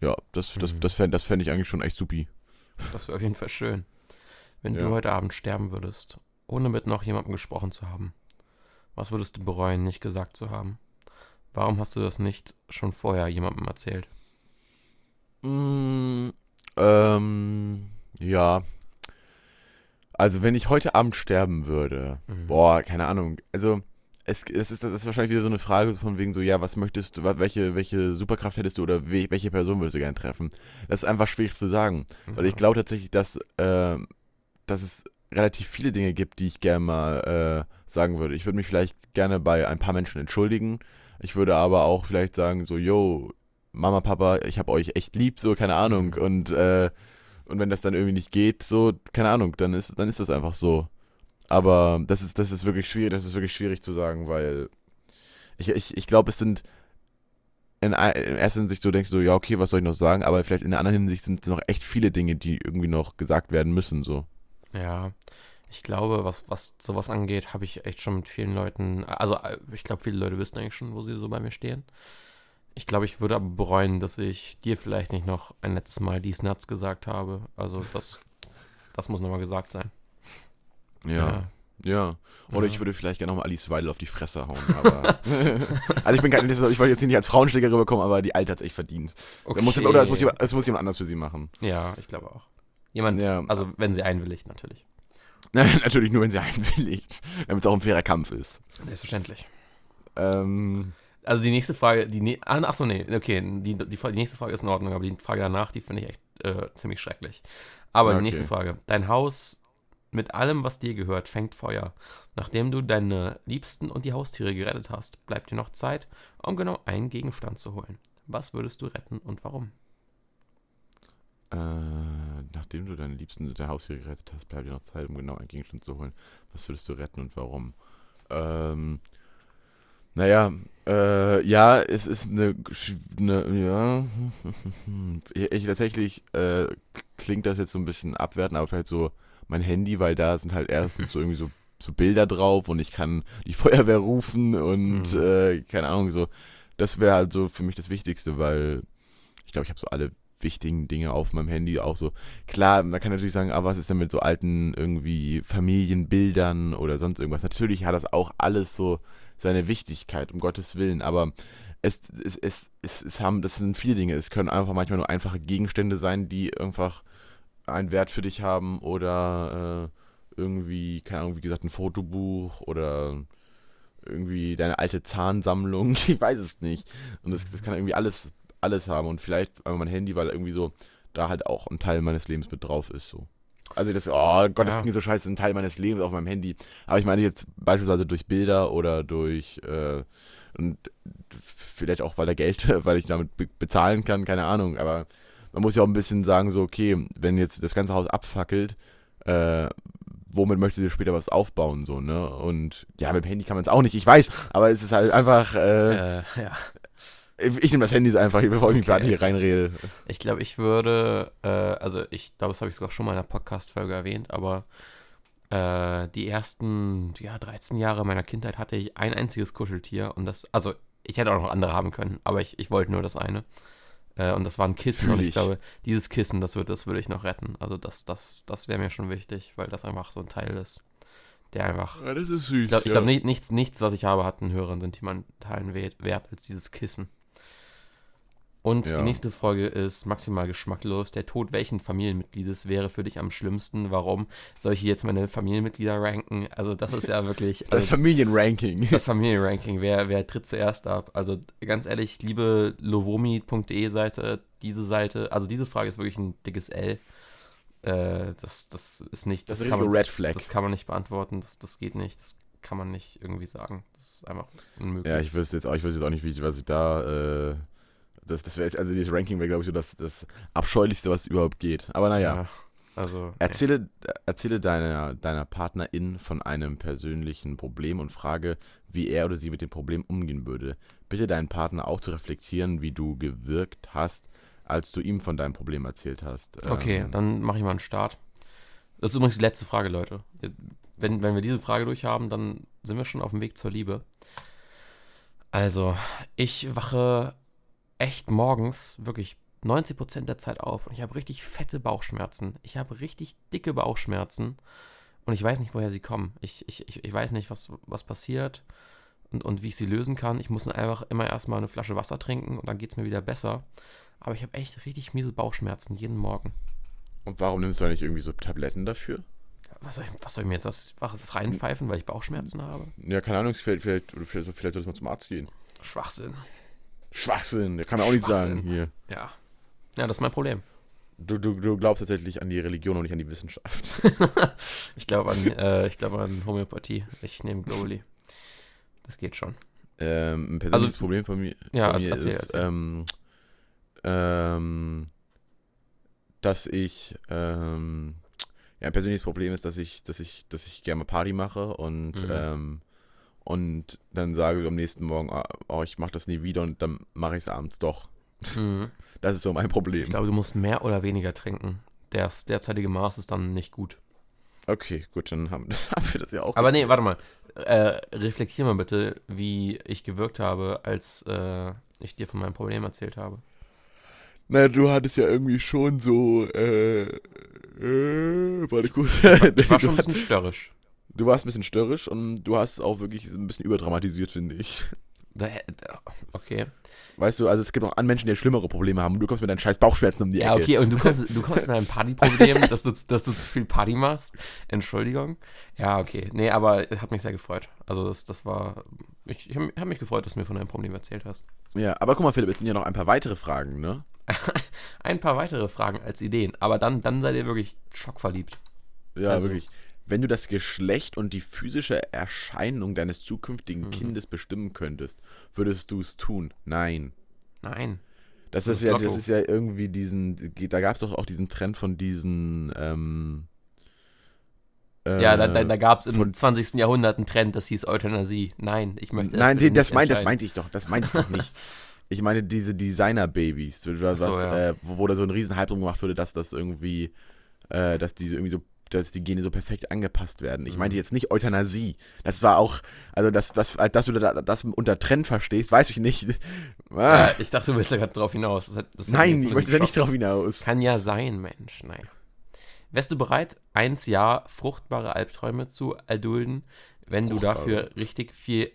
Speaker 1: ja, das, das,
Speaker 2: Mhm.
Speaker 1: das fände das fänd ich eigentlich schon echt supi.
Speaker 2: Das wäre auf jeden Fall schön. Wenn
Speaker 1: Ja.
Speaker 2: du heute Abend sterben würdest, ohne mit noch jemandem gesprochen zu haben, was würdest du bereuen, nicht gesagt zu haben? Warum hast du das nicht schon vorher jemandem erzählt?
Speaker 1: Mm, ähm, ja. Also, wenn ich heute Abend sterben würde,
Speaker 2: Mhm.
Speaker 1: boah, keine Ahnung. Also, es, es ist, das ist wahrscheinlich wieder so eine Frage so von wegen so, ja, was möchtest du, welche, welche Superkraft hättest du oder we, welche Person würdest du gerne treffen? Das ist einfach schwierig zu sagen. Weil ich
Speaker 2: Ja.
Speaker 1: glaube tatsächlich, dass, äh, dass es relativ viele Dinge gibt, die ich gerne mal äh, sagen würde. Ich würde mich vielleicht gerne bei ein paar Menschen entschuldigen. Ich würde aber auch vielleicht sagen, so, yo, Mama, Papa, ich habe euch echt lieb, so, keine Ahnung.
Speaker 2: Mhm.
Speaker 1: Und, äh, und wenn das dann irgendwie nicht geht, so, keine Ahnung, dann ist, dann ist das einfach so. Aber das ist, das ist wirklich schwierig, das ist wirklich schwierig zu sagen, weil ich, ich, ich glaube, es sind, in, in erster Hinsicht so denkst du, ja, okay, was soll ich noch sagen? Aber vielleicht in der anderen Hinsicht sind es noch echt viele Dinge, die irgendwie noch gesagt werden müssen, so.
Speaker 2: Ja, ich glaube, was, was sowas angeht, habe ich echt schon mit vielen Leuten, also äh, ich glaube, viele Leute wissen eigentlich schon, wo sie so bei mir stehen. Ich glaube, ich würde aber bereuen, dass ich dir vielleicht nicht noch ein nettes Mal dies Nuts gesagt habe. Also das, das muss nochmal gesagt sein.
Speaker 1: Ja. Ja. Oder
Speaker 2: Ja.
Speaker 1: ich würde vielleicht gerne nochmal Alice Weidel auf die Fresse hauen. Aber also ich bin kein, ich wollte jetzt nicht als Frauenschläger rüberkommen, aber die Alte hat es echt verdient.
Speaker 2: Okay.
Speaker 1: Muss, oder es muss, jemand, es muss jemand anders für sie machen.
Speaker 2: Ja, ich glaube auch. Jemand,
Speaker 1: Ja.
Speaker 2: also wenn sie einwilligt, natürlich.
Speaker 1: Natürlich nur, wenn sie einwilligt. Damit es auch ein fairer Kampf ist.
Speaker 2: Selbstverständlich.
Speaker 1: Ähm,
Speaker 2: Also die nächste Frage, die ne ah, ach so, nee, okay, die, die, die nächste Frage ist in Ordnung, aber die Frage danach, die finde ich echt äh, ziemlich schrecklich. Aber
Speaker 1: Okay.
Speaker 2: die nächste Frage. Dein Haus mit allem, was dir gehört, fängt Feuer. Nachdem du deine Liebsten und die Haustiere gerettet hast, bleibt dir noch Zeit, um genau einen Gegenstand zu holen. Was würdest du retten und warum?
Speaker 1: äh, nachdem du deine Liebsten und der Haustiere gerettet hast, bleibt dir noch Zeit, um genau einen Gegenstand zu holen. Was würdest du retten und warum? Ähm, naja, äh, ja, es ist eine, eine ja, ich, tatsächlich äh, klingt das jetzt so ein bisschen abwertend, aber vielleicht so mein Handy, weil da sind halt erstens so irgendwie so, so Bilder drauf und ich kann die Feuerwehr rufen und
Speaker 2: Mhm.
Speaker 1: äh, keine Ahnung, so, das wäre halt so für mich das Wichtigste, weil ich glaube, ich habe so alle wichtigen Dinge auf meinem Handy auch so. Klar, man kann natürlich sagen, aber was ist denn mit so alten irgendwie Familienbildern oder sonst irgendwas? Natürlich hat das auch alles so seine Wichtigkeit, um Gottes Willen, aber es, es, es, es, es haben, das sind viele Dinge. Es können einfach manchmal nur einfache Gegenstände sein, die einfach einen Wert für dich haben oder äh, irgendwie, keine Ahnung, wie gesagt, ein Fotobuch oder irgendwie deine alte Zahnsammlung, ich weiß es nicht. Und das, das kann irgendwie alles, alles haben und vielleicht mein Handy, weil irgendwie so da halt auch ein Teil meines Lebens mit drauf ist, so. Also das, oh Gott, das
Speaker 2: Ja.
Speaker 1: klingt so scheiße, ein Teil meines Lebens auf meinem Handy. Aber ich meine jetzt beispielsweise durch Bilder oder durch äh, und vielleicht auch, weil da Geld, weil ich damit be bezahlen kann, keine Ahnung. Aber man muss ja auch ein bisschen sagen, so, okay, wenn jetzt das ganze Haus abfackelt, äh, womit möchtet ihr später was aufbauen, so, ne? Und ja, mit dem Handy kann man es auch nicht, ich weiß, aber es ist halt einfach, äh,
Speaker 2: Äh, ja.
Speaker 1: Ich, ich nehme das Handy einfach, bevor ich mich gerade hier reinrede.
Speaker 2: Ich glaube, ich würde, äh, also ich glaube, das habe ich sogar schon mal in einer Podcast-Folge erwähnt, aber äh, die ersten, ja, 13 Jahre meiner Kindheit hatte ich ein einziges Kuscheltier und das, also ich hätte auch noch andere haben können, aber ich, ich wollte nur das eine. Äh, und das war ein Kissen
Speaker 1: Fühl
Speaker 2: und ich,
Speaker 1: ich.
Speaker 2: glaube, dieses Kissen, das würde das würde ich noch retten. Also das, das, das wäre mir schon wichtig, weil das einfach so ein Teil ist, der einfach
Speaker 1: Ja, das ist süß.
Speaker 2: ich glaube, glaub, nicht, nichts, nichts, was ich habe, hat einen höheren sentimentalen Wert als dieses Kissen. Und
Speaker 1: Ja.
Speaker 2: die nächste Folge ist maximal geschmacklos. Der Tod welchen Familienmitgliedes wäre für dich am schlimmsten? Warum soll ich hier jetzt meine Familienmitglieder ranken? Also das ist ja wirklich
Speaker 1: Das
Speaker 2: also,
Speaker 1: Familienranking.
Speaker 2: das Familienranking. Wer, wer tritt zuerst ab? Also ganz ehrlich, liebe lovomi.de Seite, diese Seite, also diese Frage ist wirklich ein dickes L. Äh, das, das ist nicht,
Speaker 1: Das ist
Speaker 2: kann man,
Speaker 1: Red Flag.
Speaker 2: das kann man nicht beantworten, das, das geht nicht, das kann man nicht irgendwie sagen. Das ist einfach unmöglich.
Speaker 1: Ja, ich wüsste jetzt auch, ich wüsste jetzt auch nicht, wie ich, was ich da, äh, das, das wäre, also dieses Ranking wäre, glaube ich, so das, das Abscheulichste, was überhaupt geht. Aber naja.
Speaker 2: Ja, also.
Speaker 1: Erzähle, erzähle deiner, deiner Partnerin von einem persönlichen Problem und frage, wie er oder sie mit dem Problem umgehen würde. Bitte deinen Partner auch zu reflektieren, wie du gewirkt hast, als du ihm von deinem Problem erzählt hast.
Speaker 2: Okay,
Speaker 1: Ähm,
Speaker 2: dann mache ich mal einen Start. Das ist übrigens die letzte Frage, Leute. Wenn, wenn wir diese Frage durchhaben, dann sind wir schon auf dem Weg zur Liebe. Also, ich wache echt morgens wirklich 90% der Zeit auf und ich habe richtig fette Bauchschmerzen. Ich habe richtig dicke Bauchschmerzen und ich weiß nicht, woher sie kommen. Ich, ich, ich, weiß nicht, was, was passiert und, und wie ich sie lösen kann. Ich muss einfach immer erstmal eine Flasche Wasser trinken und dann geht es mir wieder besser. Aber ich habe echt richtig miese Bauchschmerzen jeden Morgen.
Speaker 1: Und warum nimmst du nicht irgendwie so Tabletten dafür?
Speaker 2: Was soll ich, was soll ich mir jetzt das, was, reinpfeifen, weil ich Bauchschmerzen habe?
Speaker 1: Ja, keine Ahnung, vielleicht, vielleicht, vielleicht, vielleicht solltest du mal zum Arzt gehen.
Speaker 2: Schwachsinn.
Speaker 1: Schwachsinn, der kann auch nicht sagen hier.
Speaker 2: Ja. Ja, das ist mein Problem.
Speaker 1: Du, du, du glaubst tatsächlich an die Religion und nicht an die Wissenschaft.
Speaker 2: Ich glaube an, äh, ich glaube an Homöopathie. Ich nehme Globally. Das geht schon.
Speaker 1: Ähm, ein persönliches
Speaker 2: Also-
Speaker 1: Problem von mir,
Speaker 2: Ja,
Speaker 1: von mir
Speaker 2: erzähl,
Speaker 1: ist,
Speaker 2: erzähl.
Speaker 1: Ähm, ähm, dass ich, ähm, ja, ein persönliches Problem ist, dass ich, dass ich, dass ich gerne mal Party mache und,
Speaker 2: Mhm.
Speaker 1: ähm, und dann sage ich am nächsten Morgen, ah, oh, ich mache das nie wieder und dann mache ich es abends doch.
Speaker 2: Mhm.
Speaker 1: Das ist so mein Problem.
Speaker 2: Ich glaube, du musst mehr oder weniger trinken. Das derzeitige Maß ist dann nicht gut.
Speaker 1: Okay, gut, dann haben, haben wir das ja auch.
Speaker 2: Aber nee, warte mal. Äh, reflektier mal bitte, wie ich gewirkt habe, als äh, ich dir von meinem Problem erzählt habe.
Speaker 1: Na, du hattest ja irgendwie schon so, äh, äh, warte kurz.
Speaker 2: Ich war schon ein bisschen störrisch.
Speaker 1: Du warst ein bisschen störrisch und du hast es auch wirklich ein bisschen überdramatisiert, finde ich.
Speaker 2: Okay.
Speaker 1: Weißt du, also es gibt auch an Menschen, die schlimmere Probleme haben und du kommst mit deinen scheiß Bauchschmerzen um die
Speaker 2: Ja,
Speaker 1: Ecke.
Speaker 2: okay, und du kommst, du kommst mit deinem Partyproblem, dass du, dass du zu viel Party machst. Entschuldigung. Ja, okay. Nee, aber es hat mich sehr gefreut. Also das, das war. Ich, ich habe hab mich gefreut, dass du mir von deinem Problem erzählt hast.
Speaker 1: Ja, aber guck mal, Philipp, es sind ja noch ein paar weitere Fragen, ne?
Speaker 2: Ein paar weitere Fragen als Ideen, aber dann, dann seid ihr wirklich schockverliebt.
Speaker 1: Ja,
Speaker 2: Also-
Speaker 1: wirklich. Wenn du das Geschlecht und die physische Erscheinung deines zukünftigen
Speaker 2: Mhm.
Speaker 1: Kindes bestimmen könntest, würdest du es tun? Nein.
Speaker 2: Nein.
Speaker 1: Das,
Speaker 2: Das
Speaker 1: ist ja,
Speaker 2: Lotto.
Speaker 1: das ist ja irgendwie diesen, da gab es doch auch diesen Trend von diesen, ähm,
Speaker 2: Ja, da, da,
Speaker 1: äh,
Speaker 2: da gab es im
Speaker 1: von-
Speaker 2: 20. Jahrhundert einen Trend, das hieß Euthanasie. Nein, ich möchte
Speaker 1: Nein, das,
Speaker 2: nicht
Speaker 1: mein, das meinte ich doch, das meinte ich doch nicht. Ich meine diese Designer-Babys,
Speaker 2: so, ja.
Speaker 1: äh, wo, wo da so ein riesen Hype drum gemacht wurde, dass das irgendwie, äh, dass diese irgendwie so, dass die Gene so perfekt angepasst werden. Ich
Speaker 2: Mhm.
Speaker 1: meinte jetzt nicht Euthanasie. Das war auch, also dass, dass, dass du da, das unter Trend verstehst, weiß ich nicht. Ah,
Speaker 2: ich dachte, du willst da gerade drauf hinaus. Das hat, das
Speaker 1: nein, ich möchte da nicht drauf hinaus.
Speaker 2: Kann ja sein, Mensch. Naja. Wärst du bereit, eins Jahr fruchtbare Albträume zu erdulden, wenn du
Speaker 1: Fruchtbare.
Speaker 2: dafür richtig viel.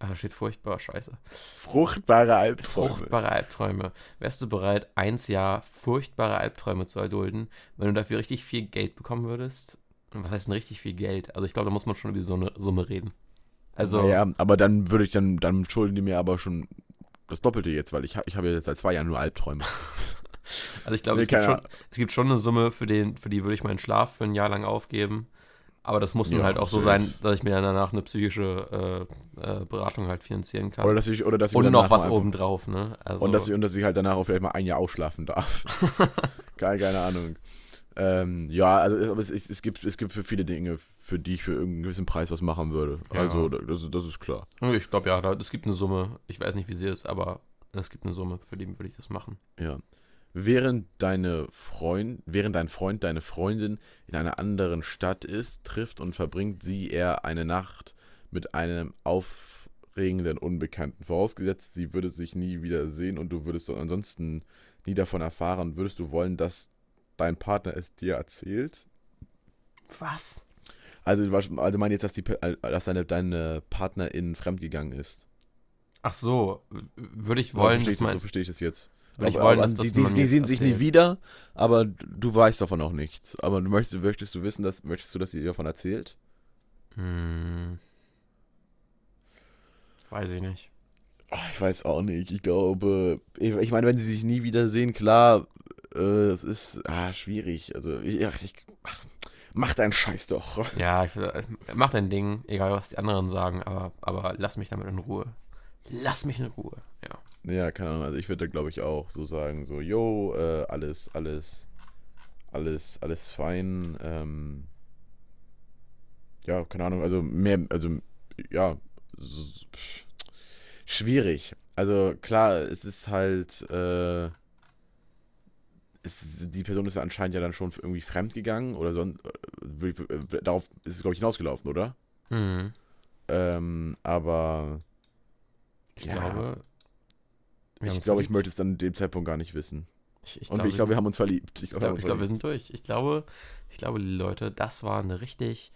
Speaker 2: Ah, da steht furchtbar, scheiße.
Speaker 1: Fruchtbare Albträume.
Speaker 2: Fruchtbare Albträume. Wärst du bereit, eins Jahr furchtbare Albträume zu erdulden, wenn du dafür richtig viel Geld bekommen würdest? Und was heißt denn richtig viel Geld? Also ich glaube, da muss man schon über so eine Summe reden. Also,
Speaker 1: Ja, aber dann würde ich dann, dann schulden die mir aber schon das Doppelte jetzt, weil ich, hab- ich habe ja jetzt seit zwei Jahren nur Albträume.
Speaker 2: also ich glaube,
Speaker 1: Nee,
Speaker 2: es, gibt schon, es gibt schon eine Summe, für, den, für die würde ich meinen Schlaf für ein Jahr lang aufgeben. Aber das muss dann
Speaker 1: Ja,
Speaker 2: halt auch so sein, dass ich mir danach eine psychische äh, äh, Beratung halt finanzieren kann.
Speaker 1: Oder dass ich, oder dass ich
Speaker 2: Und noch was obendrauf, ne? Also,
Speaker 1: Und dass, ich, und dass ich halt danach auch vielleicht mal ein Jahr ausschlafen darf. keine, keine Ahnung. Ähm, ja, also es- es, es, gibt, es gibt für viele Dinge, für die ich für irgendeinen gewissen Preis was machen würde.
Speaker 2: Ja.
Speaker 1: Also das, ist- das ist klar.
Speaker 2: ich glaube ja, es gibt eine Summe. Ich weiß nicht, wie sie ist, aber es gibt eine Summe, für die würde ich das machen.
Speaker 1: Ja. Während deine Freund, während dein Freund deine Freundin in einer anderen Stadt ist, trifft und verbringt sie er eine Nacht mit einem aufregenden Unbekannten. Vorausgesetzt, sie würde sich nie wieder sehen und du würdest ansonsten nie davon erfahren, würdest du wollen, dass dein Partner es dir erzählt?
Speaker 2: Was?
Speaker 1: Also, also meine jetzt, dass, die, dass deine, deine Partnerin fremdgegangen ist.
Speaker 2: Ach so, würde ich wollen, dass mein,
Speaker 1: so verstehe ich das jetzt.
Speaker 2: Ich
Speaker 1: Aber-
Speaker 2: wollen,
Speaker 1: aber
Speaker 2: das
Speaker 1: die, die, die sehen sich nie wieder, aber du weißt davon auch nichts. Aber du möchtest, möchtest du wissen, dass, möchtest du, dass sie dir davon erzählt?
Speaker 2: Hm. Weiß ich nicht.
Speaker 1: Ach, ich weiß auch nicht. Ich glaube, ich, ich meine, wenn sie sich nie wiedersehen, klar, äh, es ist ah, schwierig. Also, ich, ach, ich ach, mach deinen Scheiß doch.
Speaker 2: Ja, ich, äh, mach dein Ding, egal was die anderen sagen, aber, aber lass mich damit in Ruhe. Lass mich in Ruhe, ja.
Speaker 1: Ja, keine Ahnung. Also, ich würde da, glaube ich, auch so sagen: so, yo, äh, alles, alles, alles, alles fein. Ähm, ja, keine Ahnung. Also, mehr, also, ja, s- pff, schwierig. Also, klar, es ist halt, äh, es, die Person ist ja anscheinend ja dann schon irgendwie fremdgegangen oder sonst. Äh, darauf ist es, glaube ich, hinausgelaufen, oder?
Speaker 2: Hm.
Speaker 1: Ähm, aber
Speaker 2: Ich
Speaker 1: Ja.
Speaker 2: glaube.
Speaker 1: ich glaube, ich möchte es dann in dem Zeitpunkt gar nicht wissen.
Speaker 2: Ich, ich
Speaker 1: Und
Speaker 2: glaube,
Speaker 1: ich glaube, wir haben uns verliebt. Ich glaube,
Speaker 2: ich glaub, wir sind durch. Ich glaube, ich glaube, Leute, das war eine richtig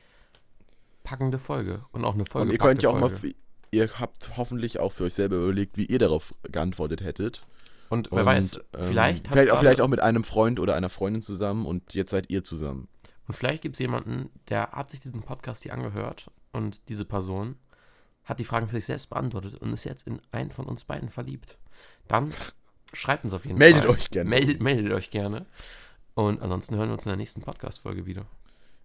Speaker 2: packende Folge. Und auch eine Folge.
Speaker 1: Und ihr könnt ja auch mal, für- ihr habt hoffentlich auch für euch selber überlegt, wie ihr darauf geantwortet hättet.
Speaker 2: Und wer
Speaker 1: Und,
Speaker 2: weiß,
Speaker 1: ähm,
Speaker 2: vielleicht hat
Speaker 1: vielleicht, auch, vielleicht auch mit einem Freund oder einer Freundin zusammen und jetzt seid ihr zusammen.
Speaker 2: Und vielleicht gibt es jemanden, der hat sich diesen Podcast hier angehört und diese Person hat die Fragen für sich selbst beantwortet und ist jetzt in einen von uns beiden verliebt. Dann schreibt uns auf jeden
Speaker 1: Meldet
Speaker 2: Fall.
Speaker 1: euch gerne.
Speaker 2: Meldet, meldet euch gerne. Und ansonsten hören wir uns in der nächsten Podcast-Folge wieder.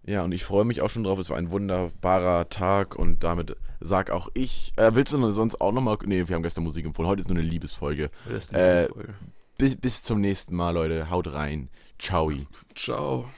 Speaker 1: Ja, und ich freue mich auch schon drauf. Es war ein wunderbarer Tag und damit sag auch ich. Äh, willst du sonst auch nochmal. Nee, wir haben gestern Musik empfohlen. Heute ist nur eine Liebesfolge.
Speaker 2: Das ist die
Speaker 1: Äh,
Speaker 2: Folge.
Speaker 1: Bis, bis zum nächsten Mal, Leute. Haut rein. Ciao.
Speaker 2: Ciao.